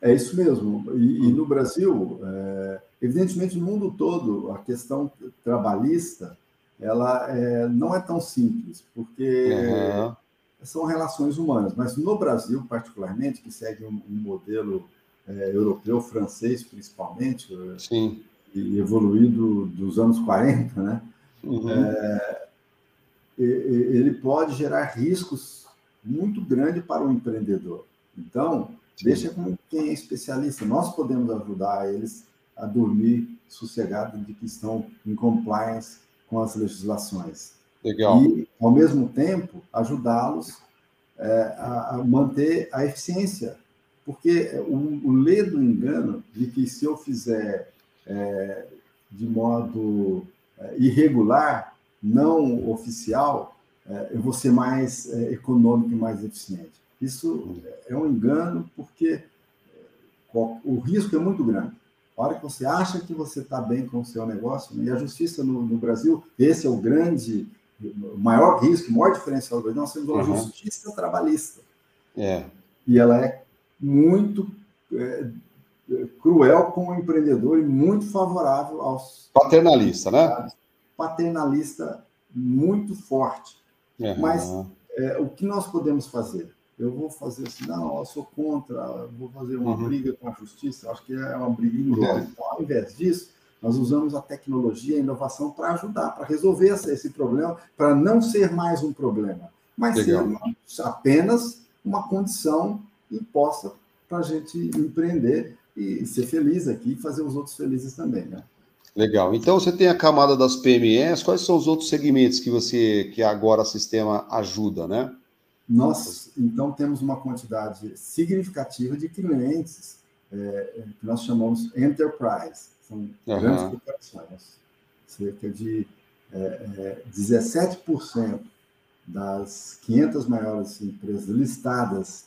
É isso mesmo. E, e no Brasil, é, evidentemente, no mundo todo, a questão trabalhista ela é, não é tão simples, porque uhum. são relações humanas. Mas no Brasil, particularmente, que segue um, um modelo é, europeu, francês principalmente, é, Sim. e evoluído dos anos 40, né? Uhum. É, ele pode gerar riscos muito grandes para o empreendedor. Então, Deixa com quem é especialista. Nós podemos ajudar eles a dormir sossegado de que estão em compliance com as legislações. Legal. E, ao mesmo tempo, ajudá-los é, a, a, manter a eficiência porque o, o ledo engano de que se eu fizer é, de modo é, irregular, não oficial, é, eu vou ser mais é, econômico e mais eficiente. Isso é um engano, porque é, o risco é muito grande. A hora que você acha que você está bem com o seu negócio, e a justiça no, no, Brasil, esse é o grande, o maior risco, o maior diferencial do Brasil, nós temos uma uhum. justiça trabalhista. É. E ela é muito é, cruel com o empreendedor e muito favorável aos. Paternalista, né? Paternalista muito forte. Uhum. Mas é, o que nós podemos fazer? Eu vou fazer assim, não, eu sou contra, vou fazer uma uhum. briga com a justiça, acho que é uma briga inglória. Uhum. Então, ao invés disso, nós usamos a tecnologia e a inovação para ajudar, para resolver esse problema, para não ser mais um problema, mas Legal. ser apenas uma condição imposta para a gente empreender e ser feliz aqui e fazer os outros felizes também, né? Legal. Então você tem a camada das PMEs. Quais são os outros segmentos que você que agora o sistema ajuda, né? Nós então temos uma quantidade significativa de clientes é, é que nós chamamos enterprise, são uhum. grandes corporações. Cerca de é, é, 17% das 500 maiores empresas listadas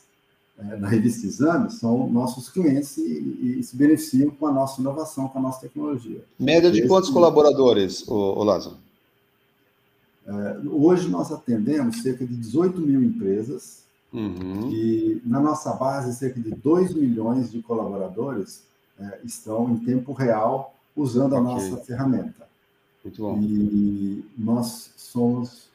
é, na revista Exame são nossos clientes e, e, se beneficiam com a nossa inovação, com a nossa tecnologia. Média de Esse, quantos colaboradores, o, o Lázaro? É, hoje nós atendemos cerca de 18 mil empresas uhum. e na nossa base cerca de 2 milhões de colaboradores é, estão em tempo real usando a okay. nossa ferramenta. Muito bom. E nós somos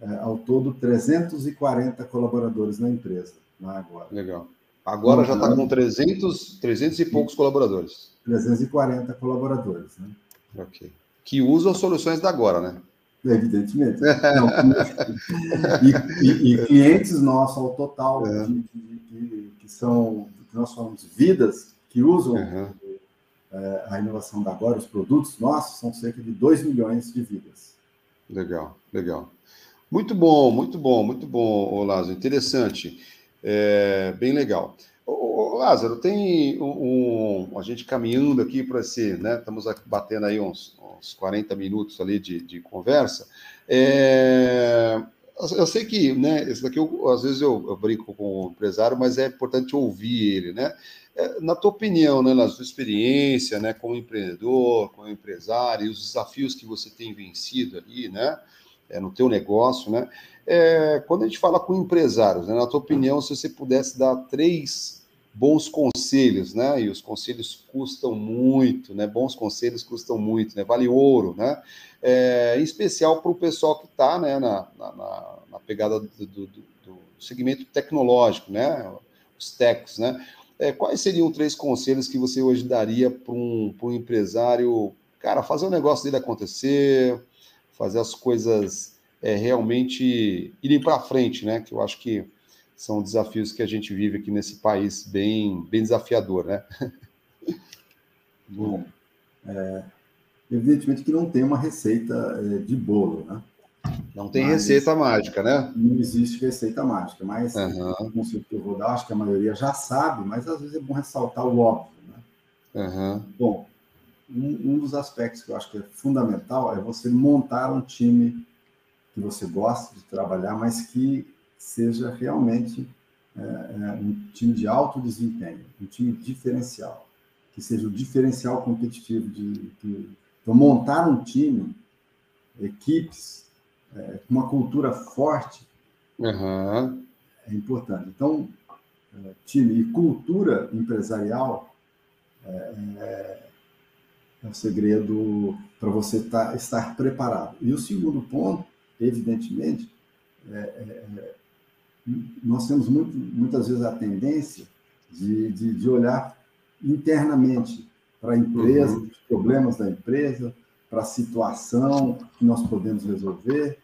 é, ao todo 340 colaboradores na empresa, lá agora. Legal. Agora já está com 300, 300 e poucos colaboradores. 340 colaboradores, né? Ok. Que usam as soluções da agora, né? Evidentemente. Não, e, e, e, clientes nossos ao total, é. de, de, que são, que nós chamamos vidas, que usam uhum. é, a inovação da agora, os produtos nossos, são cerca de 2 milhões de vidas. Legal, legal. Muito bom, muito bom, muito bom, Lázaro. Interessante. É, bem legal. Ô, Lázaro, tem um, um, a gente caminhando aqui para esse, né? Estamos batendo aí uns, uns 40 minutos ali de, de conversa. É, eu sei que, né? Esse daqui, eu, às vezes eu, eu, brinco com o empresário, mas é importante ouvir ele, né? É, na tua opinião, né, na sua experiência, né, como empreendedor, como empresário, e os desafios que você tem vencido ali, né? é, no teu negócio, né? É, quando a gente fala com empresários, né, na tua opinião, se você pudesse dar três bons conselhos, né? E os conselhos custam muito, né? Bons conselhos custam muito, né? Vale ouro, né? É, em especial para o pessoal que está, né? Na, na, na pegada do, do, do, segmento tecnológico, né? Os techs, né? É, quais seriam três conselhos que você hoje daria para um, um empresário, cara, fazer o negócio dele acontecer, fazer as coisas é, realmente irem para frente, né? Que eu acho que são desafios que a gente vive aqui nesse país bem, bem desafiador, né? Bom, é, evidentemente que não tem uma receita é, de bolo, né? Não tem mas, receita mágica, né? Não existe receita mágica, mas uhum. o conselho que eu vou dar, acho que a maioria já sabe, mas às vezes é bom ressaltar o óbvio, né? Uhum. Bom, um, um, dos aspectos que eu acho que é fundamental é você montar um time que você gosta de trabalhar, mas que seja realmente é, é, um time de alto desempenho, um time diferencial, que seja o diferencial competitivo de, de então montar um time, equipes é, com uma cultura forte uhum. é importante. Então, é, time e cultura empresarial é, é é um segredo para você tá, estar preparado. E o segundo ponto, evidentemente, é, é, é, nós temos muito, muitas vezes a tendência de, de, de olhar internamente para a empresa, uhum. os problemas da empresa, para a situação que nós podemos resolver.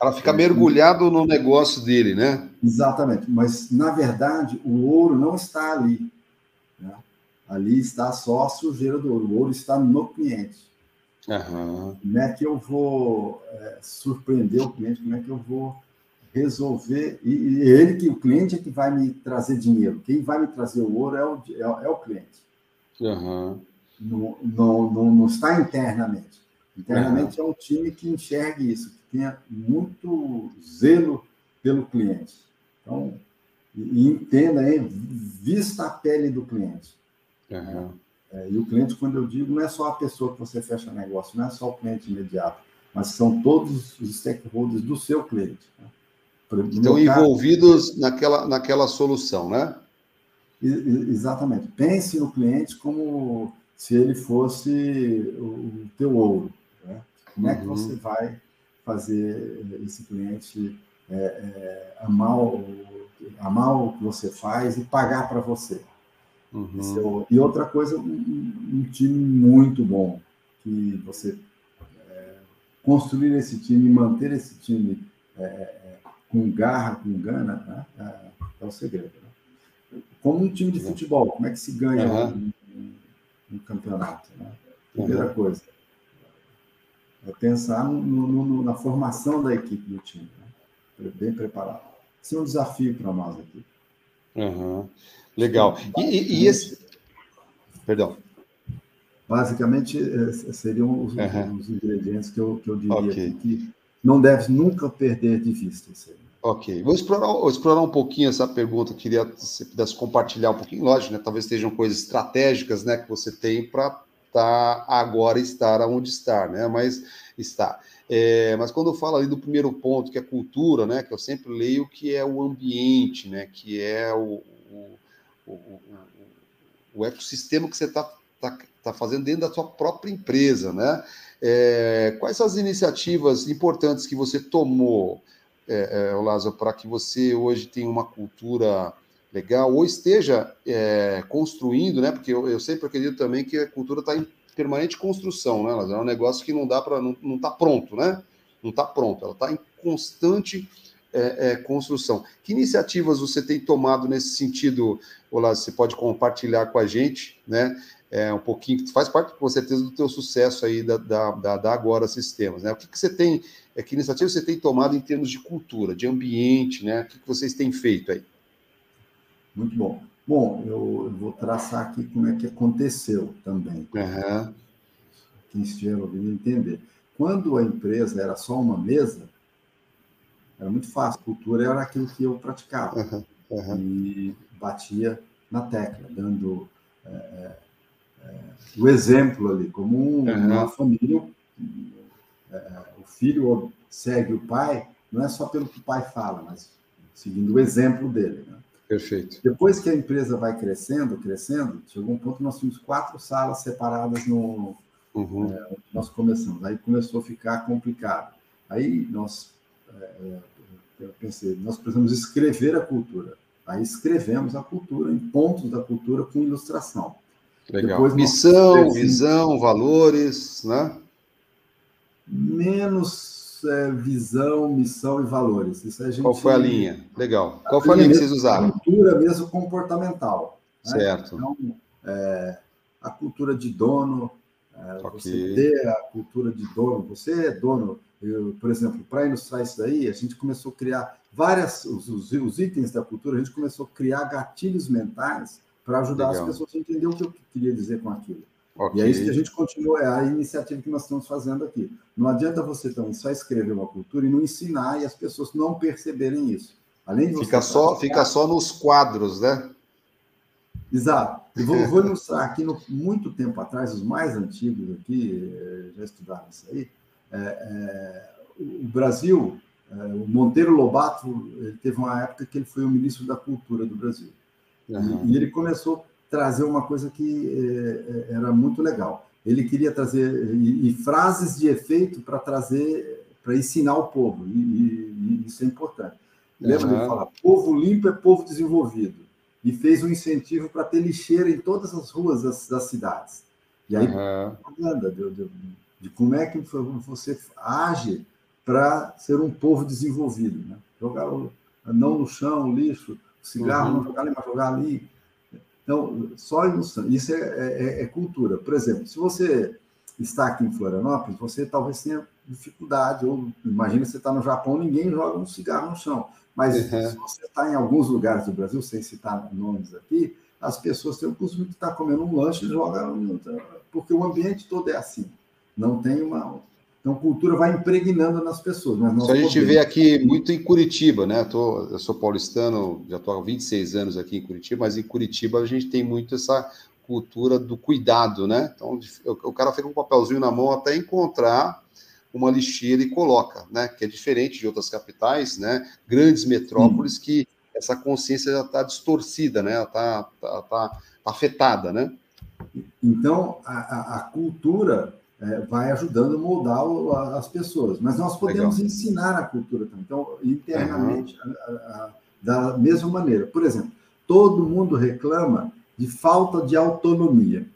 Ela fica mergulhado no negócio dele, né? Exatamente. Mas, na verdade, o ouro não está ali. Né? Ali está só a sujeira do ouro. O ouro está no cliente. Uhum. Como é que eu vou é, surpreender o cliente? Como é que eu vou resolver, e, e ele que o cliente é que vai me trazer dinheiro. Quem vai me trazer o ouro é o, é, é o cliente. Uhum. Não, não, não, não, está internamente. Internamente uhum. é um time que enxergue isso, que tenha muito zelo pelo cliente. Então, e, entenda, hein, vista a pele do cliente. Uhum. É, e o cliente, quando eu digo, não é só a pessoa que você fecha negócio, não é só o cliente imediato, mas são todos os stakeholders do seu cliente. Né? Estão envolvidos caso, naquela, naquela solução, né? Exatamente. Pense no cliente como se ele fosse o teu ouro. Né? Como é que uhum. você vai fazer esse cliente é, é, amar, o, amar o que você faz e pagar para você? Uhum. É e outra coisa, um, um, time muito bom, que você construir esse time, manter esse time é com garra, com gana, né? é, o segredo. Né? Como um time de futebol, como é que se ganha uhum. um, um, campeonato? Né? Primeira uhum. coisa é pensar no, no, na formação da equipe do time, né? bem preparado. Esse é um desafio para nós aqui. Uhum. Legal. E, e, esse. Perdão. Basicamente, é, seriam os, uhum. os, ingredientes que eu, que eu diria okay. que não deve nunca perder de vista. Isso aí. Ok, vou explorar, vou explorar um pouquinho essa pergunta. Queria que você pudesse compartilhar um pouquinho, lógico, né? Talvez estejam coisas estratégicas, né, que você tem para tá agora estar onde está, né? Mas está. É, mas quando eu falo ali do primeiro ponto, que é cultura, né? Que eu sempre leio que é o ambiente, né? Que é o, o, o, o ecossistema que você está tá, tá fazendo dentro da sua própria empresa, né? É, quais as iniciativas importantes que você tomou, é, é, Lázaro, para que você hoje tenha uma cultura legal ou esteja é, construindo, né? Porque eu, eu, sempre acredito também que a cultura está em permanente construção, né, Lázaro? É um negócio que não dá para não, não tá pronto, né? Não está pronto, ela está em constante é, é, construção. Que iniciativas você tem tomado nesse sentido, Olá? Você pode compartilhar com a gente, né? É, um pouquinho, que faz parte, com certeza, do teu sucesso aí da, da, da, da Agora Sistemas, né? O que, que você tem, é, que iniciativa você tem tomado em termos de cultura, de ambiente, né? O que, que vocês têm feito aí? Muito bom. Bom, eu, eu vou traçar aqui como é que aconteceu também. Uhum. Quem estiver ouvindo entender. Quando a empresa era só uma mesa, era muito fácil. Cultura era aquilo que eu praticava. Uhum. Uhum. E batia na tecla, dando é, o exemplo ali, como um, uhum. uma família, é, o filho segue o pai, não é só pelo que o pai fala, mas seguindo o exemplo dele. Né? Perfeito. Depois que a empresa vai crescendo, crescendo, chegou um ponto que nós tínhamos quatro salas separadas no. Uhum. É, nós começamos. Aí começou a ficar complicado. Aí nós. É, eu pensei, nós precisamos escrever a cultura. Aí escrevemos a cultura em pontos da cultura com ilustração. Legal. Depois, Missão, visão, valores, né? Menos é, visão, missão e valores. Isso a gente, Qual foi a linha? Legal. Qual foi a linha que vocês usaram? Cultura mesmo comportamental. Né? Certo. Então, é, a cultura de dono, é, okay. você ter a cultura de dono, você é dono. Eu, por exemplo, para ilustrar isso daí, a gente começou a criar várias, os, os itens da cultura, a gente começou a criar gatilhos mentais para ajudar Legal. as pessoas a entender o que eu queria dizer com aquilo. Okay. E é isso que a gente continua, é a iniciativa que nós estamos fazendo aqui. Não adianta você também só escrever uma cultura e não ensinar e as pessoas não perceberem isso. Além de fica só, fica só nos quadros, né? Exato. E vou, vou ilustrar aqui, no, muito tempo atrás, os mais antigos aqui, eh, já estudaram isso aí. É, é, o Brasil, é, o Monteiro Lobato, ele teve uma época que ele foi o ministro da Cultura do Brasil. Uhum. E, ele começou a trazer uma coisa que é, era muito legal. Ele queria trazer e, e frases de efeito para trazer, para ensinar o povo, e, e, isso é importante. Lembra uhum. de falar, povo limpo é povo desenvolvido. E fez um incentivo para ter lixeira em todas as ruas das, das cidades. E aí, propaganda uhum. de, de, de, como é que você age para ser um povo desenvolvido. Né? Jogar não no chão, lixo, cigarro, uhum. não jogar ali, mas jogar ali. Então, só ilustrando. Isso é, é, é, cultura. Por exemplo, se você está aqui em Florianópolis, você talvez tenha dificuldade. Ou imagina você está no Japão, ninguém joga um cigarro no chão. Mas uhum. se você está em alguns lugares do Brasil, sem citar nomes aqui, as pessoas têm o costume de estar tá comendo um lanche e jogar, porque o ambiente todo é assim. Não tem uma. Então, cultura vai impregnando nas pessoas. Mas Isso a gente podemos... vê aqui muito em Curitiba, né? Eu, tô, eu sou paulistano, já estou há 26 anos aqui em Curitiba, mas em Curitiba a gente tem muito essa cultura do cuidado, né? Então, o cara fica com um papelzinho na mão até encontrar uma lixeira e coloca, né? Que é diferente de outras capitais, né? Grandes metrópoles Sim. que essa consciência já está distorcida, né? Está tá, tá, afetada, né? Então a, a cultura é, vai ajudando a moldar o, a, as pessoas, mas nós podemos Legal. ensinar a cultura também. Então internamente uhum. a, da mesma maneira. Por exemplo, todo mundo reclama de falta de autonomia.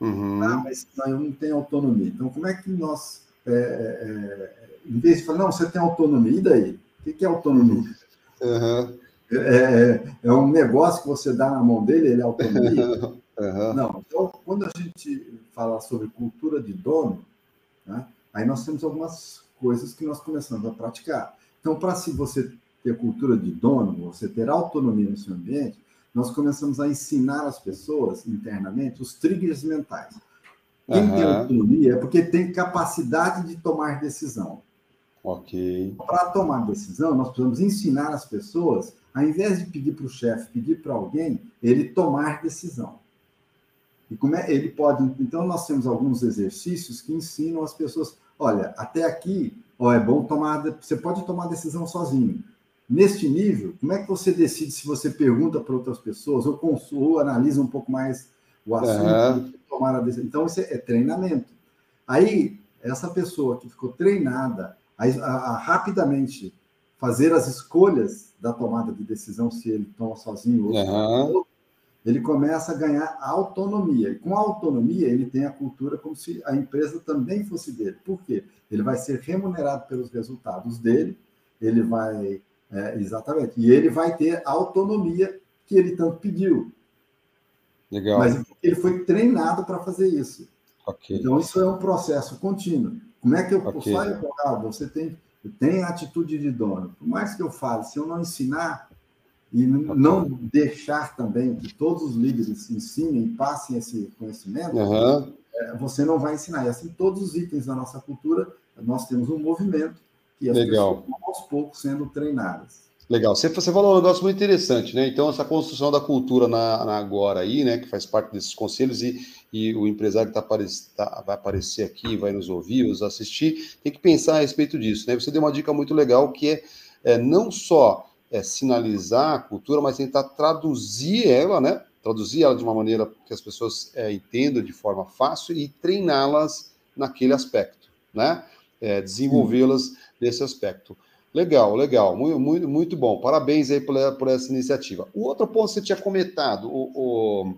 Uhum. Ah, mas eu não tenho autonomia. Então, como é que nós é, é, em vez de falar, não, você tem autonomia, e daí? O que é autonomia? Uhum. É, é, é, um negócio que você dá na mão dele, ele é autonomia? Uhum. Não, então, quando a gente fala sobre cultura de dono, né, aí nós temos algumas coisas que nós começamos a praticar. Então, para se você ter cultura de dono, você ter autonomia no seu ambiente, nós começamos a ensinar as pessoas internamente os triggers mentais. Quem uhum. tem autonomia é porque tem capacidade de tomar decisão. Ok. Para tomar decisão, nós precisamos ensinar as pessoas, ao invés de pedir para o chefe, pedir para alguém, ele tomar decisão. E como é, ele pode. Então, nós temos alguns exercícios que ensinam as pessoas: olha, até aqui, ó, é bom tomar. Você pode tomar decisão sozinho. Neste nível, como é que você decide se você pergunta para outras pessoas ou, ou analisa um pouco mais o assunto? Uhum tomar a decisão. Então, isso é, é treinamento. Aí, essa pessoa que ficou treinada a, a, a, rapidamente fazer as escolhas da tomada de decisão, se ele toma sozinho ou uhum. Ele começa a ganhar autonomia. E com autonomia, ele tem a cultura como se a empresa também fosse dele. Por quê? Ele vai ser remunerado pelos resultados dele, ele vai. É, exatamente. E ele vai ter a autonomia que ele tanto pediu. Legal. Mas ele foi treinado para fazer isso. Okay. Então, isso é um processo contínuo. Como é que eu okay. saio ah, você tem, tem atitude de dono. Por mais que eu fale, se eu não ensinar e não deixar também que todos os líderes ensinem, passem esse conhecimento, uhum. você não vai ensinar. E assim, todos os itens da nossa cultura, nós temos um movimento que as Legal. pessoas aos poucos sendo treinadas. Legal. Você, você falou um negócio muito interessante, né? Então, essa construção da cultura na, na agora aí, né? Que faz parte desses conselhos e, e o empresário que tá, tá, vai aparecer aqui, vai nos ouvir, nos assistir, tem que pensar a respeito disso, né? Você deu uma dica muito legal que é, é não só é, sinalizar a cultura, mas tentar traduzir ela, né? Traduzir ela de uma maneira que as pessoas é, entendam de forma fácil e treiná-las naquele aspecto, né? É, desenvolvê-las nesse aspecto. Legal, legal, muito, muito, muito bom. Parabéns aí por, por essa iniciativa. O outro ponto que você tinha comentado, o, o,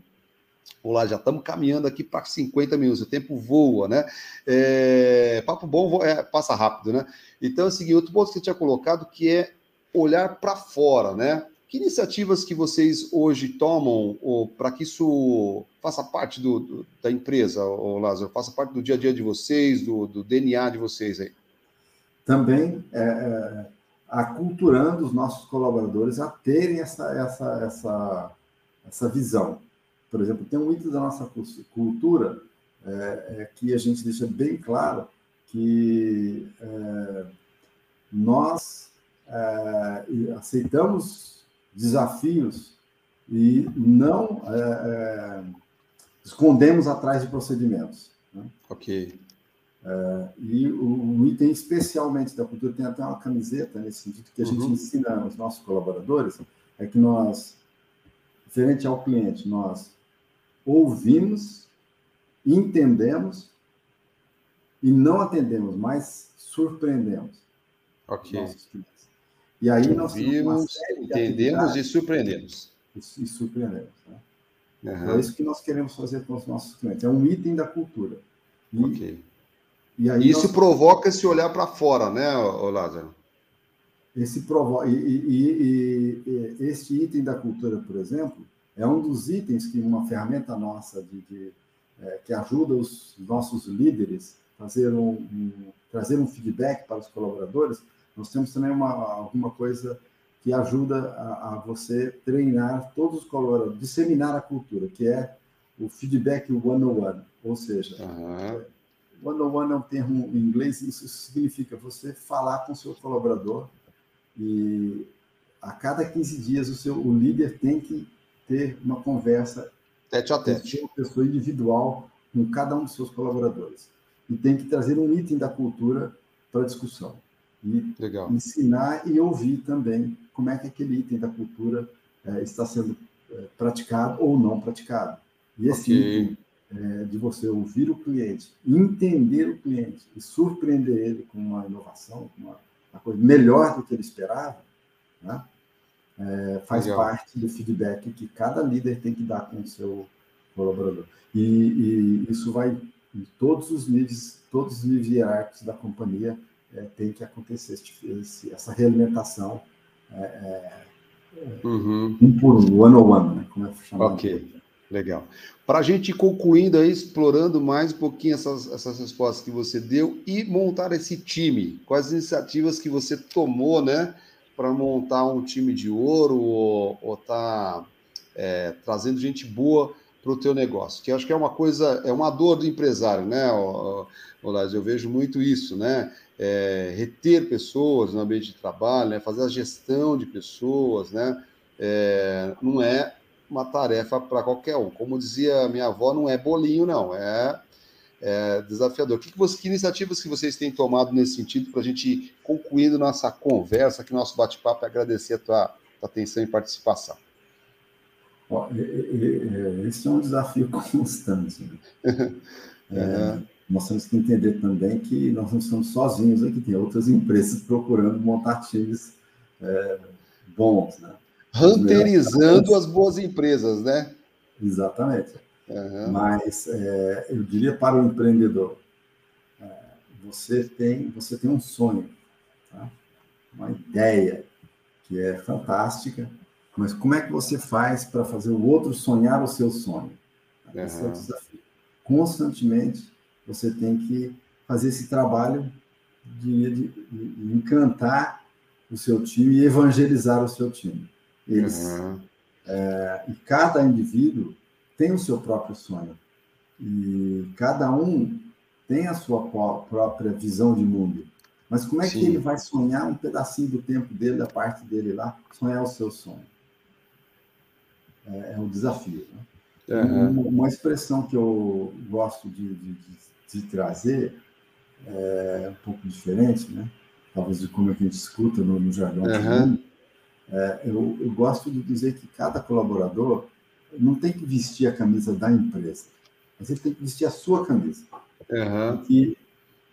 o lá já estamos caminhando aqui para 50 minutos, o tempo voa, né? É, papo bom é, passa rápido, né? Então é o seguinte, outro ponto que você tinha colocado que é olhar para fora, né? Que iniciativas que vocês hoje tomam para que isso faça parte do, do, da empresa, o Lázaro, faça parte do dia a dia de vocês, do, do DNA de vocês aí? também é, é, aculturando os nossos colaboradores a terem essa, essa, essa, essa visão. Por exemplo, tem um item da nossa cultura é, é, que a gente deixa bem claro que é, nós é, aceitamos desafios e não escondemos atrás de procedimentos. Né? Ok. Uh, e um item especialmente da cultura, tem até uma camiseta nesse sentido, que a gente uhum. ensina aos nossos colaboradores, é que nós, diferente ao cliente, nós ouvimos, entendemos e não atendemos, mas surpreendemos. Ok. E aí nós Ouvimos, entendemos e surpreendemos. E, e surpreendemos. Né? Uhum. É isso que nós queremos fazer com os nossos clientes. É um item da cultura. E, ok e aí Isso nós... provoca esse olhar para fora, né, Lázaro? Esse provo... E, e, e, e, este item da cultura, por exemplo, é um dos itens que uma ferramenta nossa de, de é, que ajuda os nossos líderes a fazer um, um trazer um feedback para os colaboradores, nós temos também uma, alguma coisa que ajuda a, a você treinar todos os colaboradores, disseminar a cultura, que é o feedback one-on-one, ou seja, uhum. one-on-one é um termo em inglês, isso significa você falar com o seu colaborador e a cada 15 dias o seu o líder tem que ter uma conversa tete a tete, uma pessoa individual com cada um dos seus colaboradores. E tem que trazer um item da cultura para a discussão e Legal. ensinar e ouvir também como é que aquele item da cultura é, está sendo é, praticado ou não praticado. E esse okay. item é, de você ouvir o cliente, entender o cliente e surpreender ele com uma inovação, uma, uma coisa melhor do que ele esperava, né? É, faz Legal. parte do feedback que cada líder tem que dar com o seu colaborador. E, e isso vai em todos os níveis, todos os níveis hierárquicos da companhia, é, tem que acontecer esse, essa realimentação é, é, uhum. um por um, one on one, né? como é chamado. Ok, legal. Para a gente ir concluindo aí, explorando mais um pouquinho essas, essas respostas que você deu e montar esse time, quais iniciativas que você tomou, né, para montar um time de ouro ou estar tá, é, trazendo gente boa para o teu negócio, que acho que é uma coisa, é uma dor do empresário, né, Olás? Eu vejo muito isso, né? É, reter pessoas no ambiente de trabalho, né? fazer a gestão de pessoas, né? É, não é uma tarefa para qualquer um. Como dizia minha avó, não é bolinho, não, é, é desafiador. Que, que, você, que iniciativas que vocês têm tomado nesse sentido para a gente ir concluindo nossa conversa, aqui nosso bate-papo, e agradecer a tua, tua atenção e participação. Esse é um desafio constante. Né? É, nós temos que entender também que nós não estamos sozinhos aqui, tem outras empresas procurando montar times é, bons. Né? Ranterizando as boas empresas, né? Exatamente. Uhum. Mas é, eu diria para o empreendedor, é, você, tem, você tem um sonho, tá? uma ideia que é fantástica, mas como é que você faz para fazer o outro sonhar o seu sonho? Esse é o desafio. Constantemente você tem que fazer esse trabalho de, de, de encantar o seu time e evangelizar o seu time. Eles, uhum. é, e cada indivíduo tem o seu próprio sonho. E cada um tem a sua própria visão de mundo. Mas como é Sim. que ele vai sonhar um pedacinho do tempo dele, da parte dele lá, sonhar o seu sonho? É, é um desafio. Né? Uhum. Uma, uma, expressão que eu gosto de, de, de, trazer é um pouco diferente, né? talvez de como é que a gente escuta no, no jargão uhum. é, eu, eu gosto de dizer que cada colaborador não tem que vestir a camisa da empresa, mas ele tem que vestir a sua camisa. Uhum. E,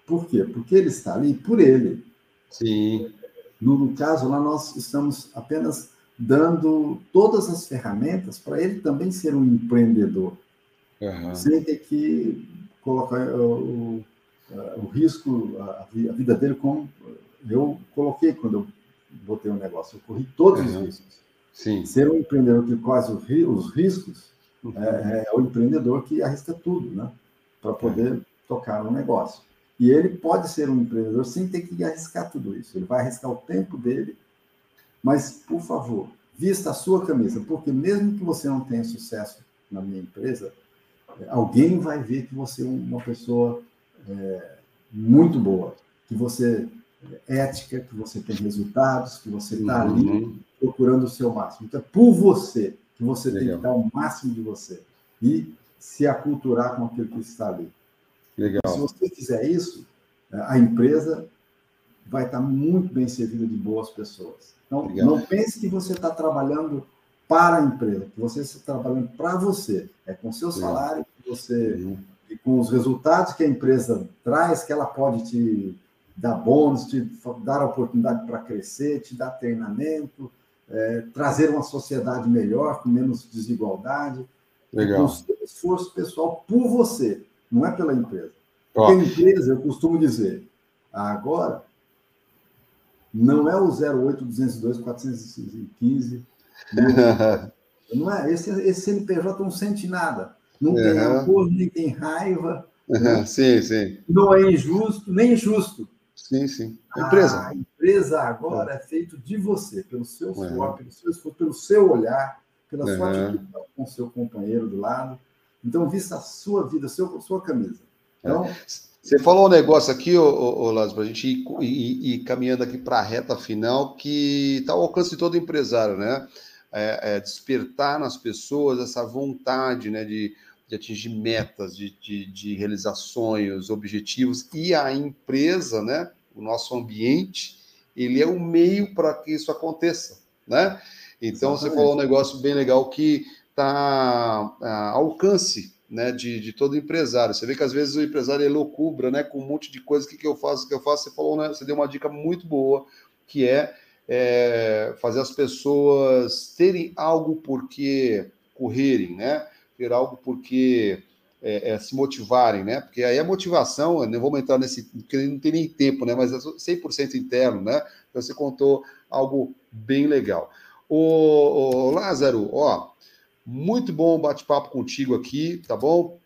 por quê? Porque ele está ali por ele. Sim. No, no caso, lá nós estamos apenas dando todas as ferramentas para ele também ser um empreendedor, uhum. sem ter que colocar o, o, risco, a, vida dele como eu coloquei quando eu botei o um negócio. Eu corri todos uhum. os riscos. Sim. Ser um empreendedor que quase os riscos uhum. é, é, o empreendedor que arrisca tudo, né? Para poder uhum. tocar um negócio. E ele pode ser um empreendedor sem ter que arriscar tudo isso. Ele vai arriscar o tempo dele mas, por favor, vista a sua camisa, porque mesmo que você não tenha sucesso na minha empresa, alguém vai ver que você é uma pessoa é, muito boa, que você é ética, que você tem resultados, que você está uhum. ali procurando o seu máximo. Então, é por você que você Legal. tem que dar o máximo de você e se aculturar com aquilo que está ali. Legal. Se você fizer isso, a empresa vai estar muito bem servida de boas pessoas. Então, Legal. não pense que você está trabalhando para a empresa, que você está trabalhando para você. É com seu salário que você uhum. e com os resultados que a empresa traz, que ela pode te dar bônus, te dar oportunidade para crescer, te dar treinamento, é, trazer uma sociedade melhor, com menos desigualdade. Legal. Com seu esforço pessoal por você, não é pela empresa. Porque a empresa, eu costumo dizer, agora não é o 08 202 415. Não, é. Esse, esse CNPJ não sente nada. Não uhum. tem amor, nem tem raiva. Né? sim, sim. Não é injusto, nem injusto. Sim, sim. A empresa. A empresa agora é, é feito de você, pelo seu suor, pelo seu esforço, pelo seu olhar, pela sua atitude com o seu companheiro do lado. Então, vista a sua vida, a sua, a sua camisa. Então, você falou um negócio aqui, ô, ô Lázaro, para a gente ir, ir, ir, caminhando aqui para a reta final, que está ao alcance de todo empresário, né? É, é despertar nas pessoas essa vontade né, de, de atingir metas, de, de, de, realizar sonhos, objetivos, e a empresa, né, o nosso ambiente, ele é o meio para que isso aconteça, né? Então, Exatamente. você falou um negócio bem legal que está ao alcance né, de, de todo empresário. Você vê que às vezes o empresário é loucubra, né, com um monte de coisa, o que, que eu faço, o que eu faço, você falou, né, você deu uma dica muito boa, que é, é fazer as pessoas terem algo por que correrem, né, ter algo porque é, é, se motivarem, né, porque aí a motivação, não vamos entrar nesse, porque não tem nem tempo, né, mas é 100% interno, né, então você contou algo bem legal. O, o Lázaro, ó, muito bom bate-papo contigo aqui, tá bom?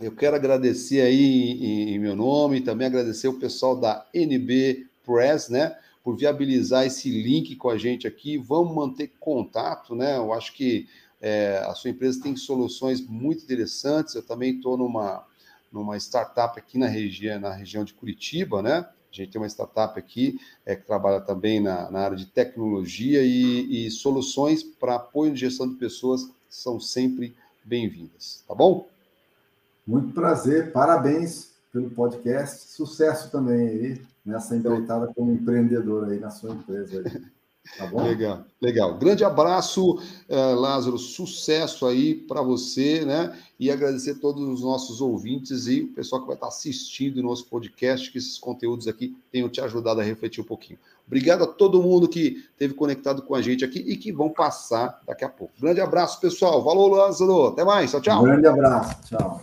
Eu quero agradecer aí em, em, meu nome, também agradecer o pessoal da NB Press, né, por viabilizar esse link com a gente aqui. Vamos manter contato, né? Eu acho que é, a sua empresa tem soluções muito interessantes. Eu também estou numa, numa startup aqui na região, na região de Curitiba, né? A gente tem uma startup aqui é, que trabalha também na, na área de tecnologia e, e soluções para apoio de gestão de pessoas são sempre bem-vindas, tá bom? Muito prazer, parabéns pelo podcast, sucesso também aí nessa empreitada como empreendedor aí na sua empresa. Aí. Tá bom? Legal, legal. Grande abraço, uh, Lázaro. Sucesso aí para você, né? E agradecer a todos os nossos ouvintes e o pessoal que vai estar assistindo o nosso podcast, que esses conteúdos aqui tenham te ajudado a refletir um pouquinho. Obrigado a todo mundo que esteve conectado com a gente aqui e que vão passar daqui a pouco. Grande abraço, pessoal. Valeu, Lázaro. Até mais. Tchau, tchau. Grande abraço. Tchau.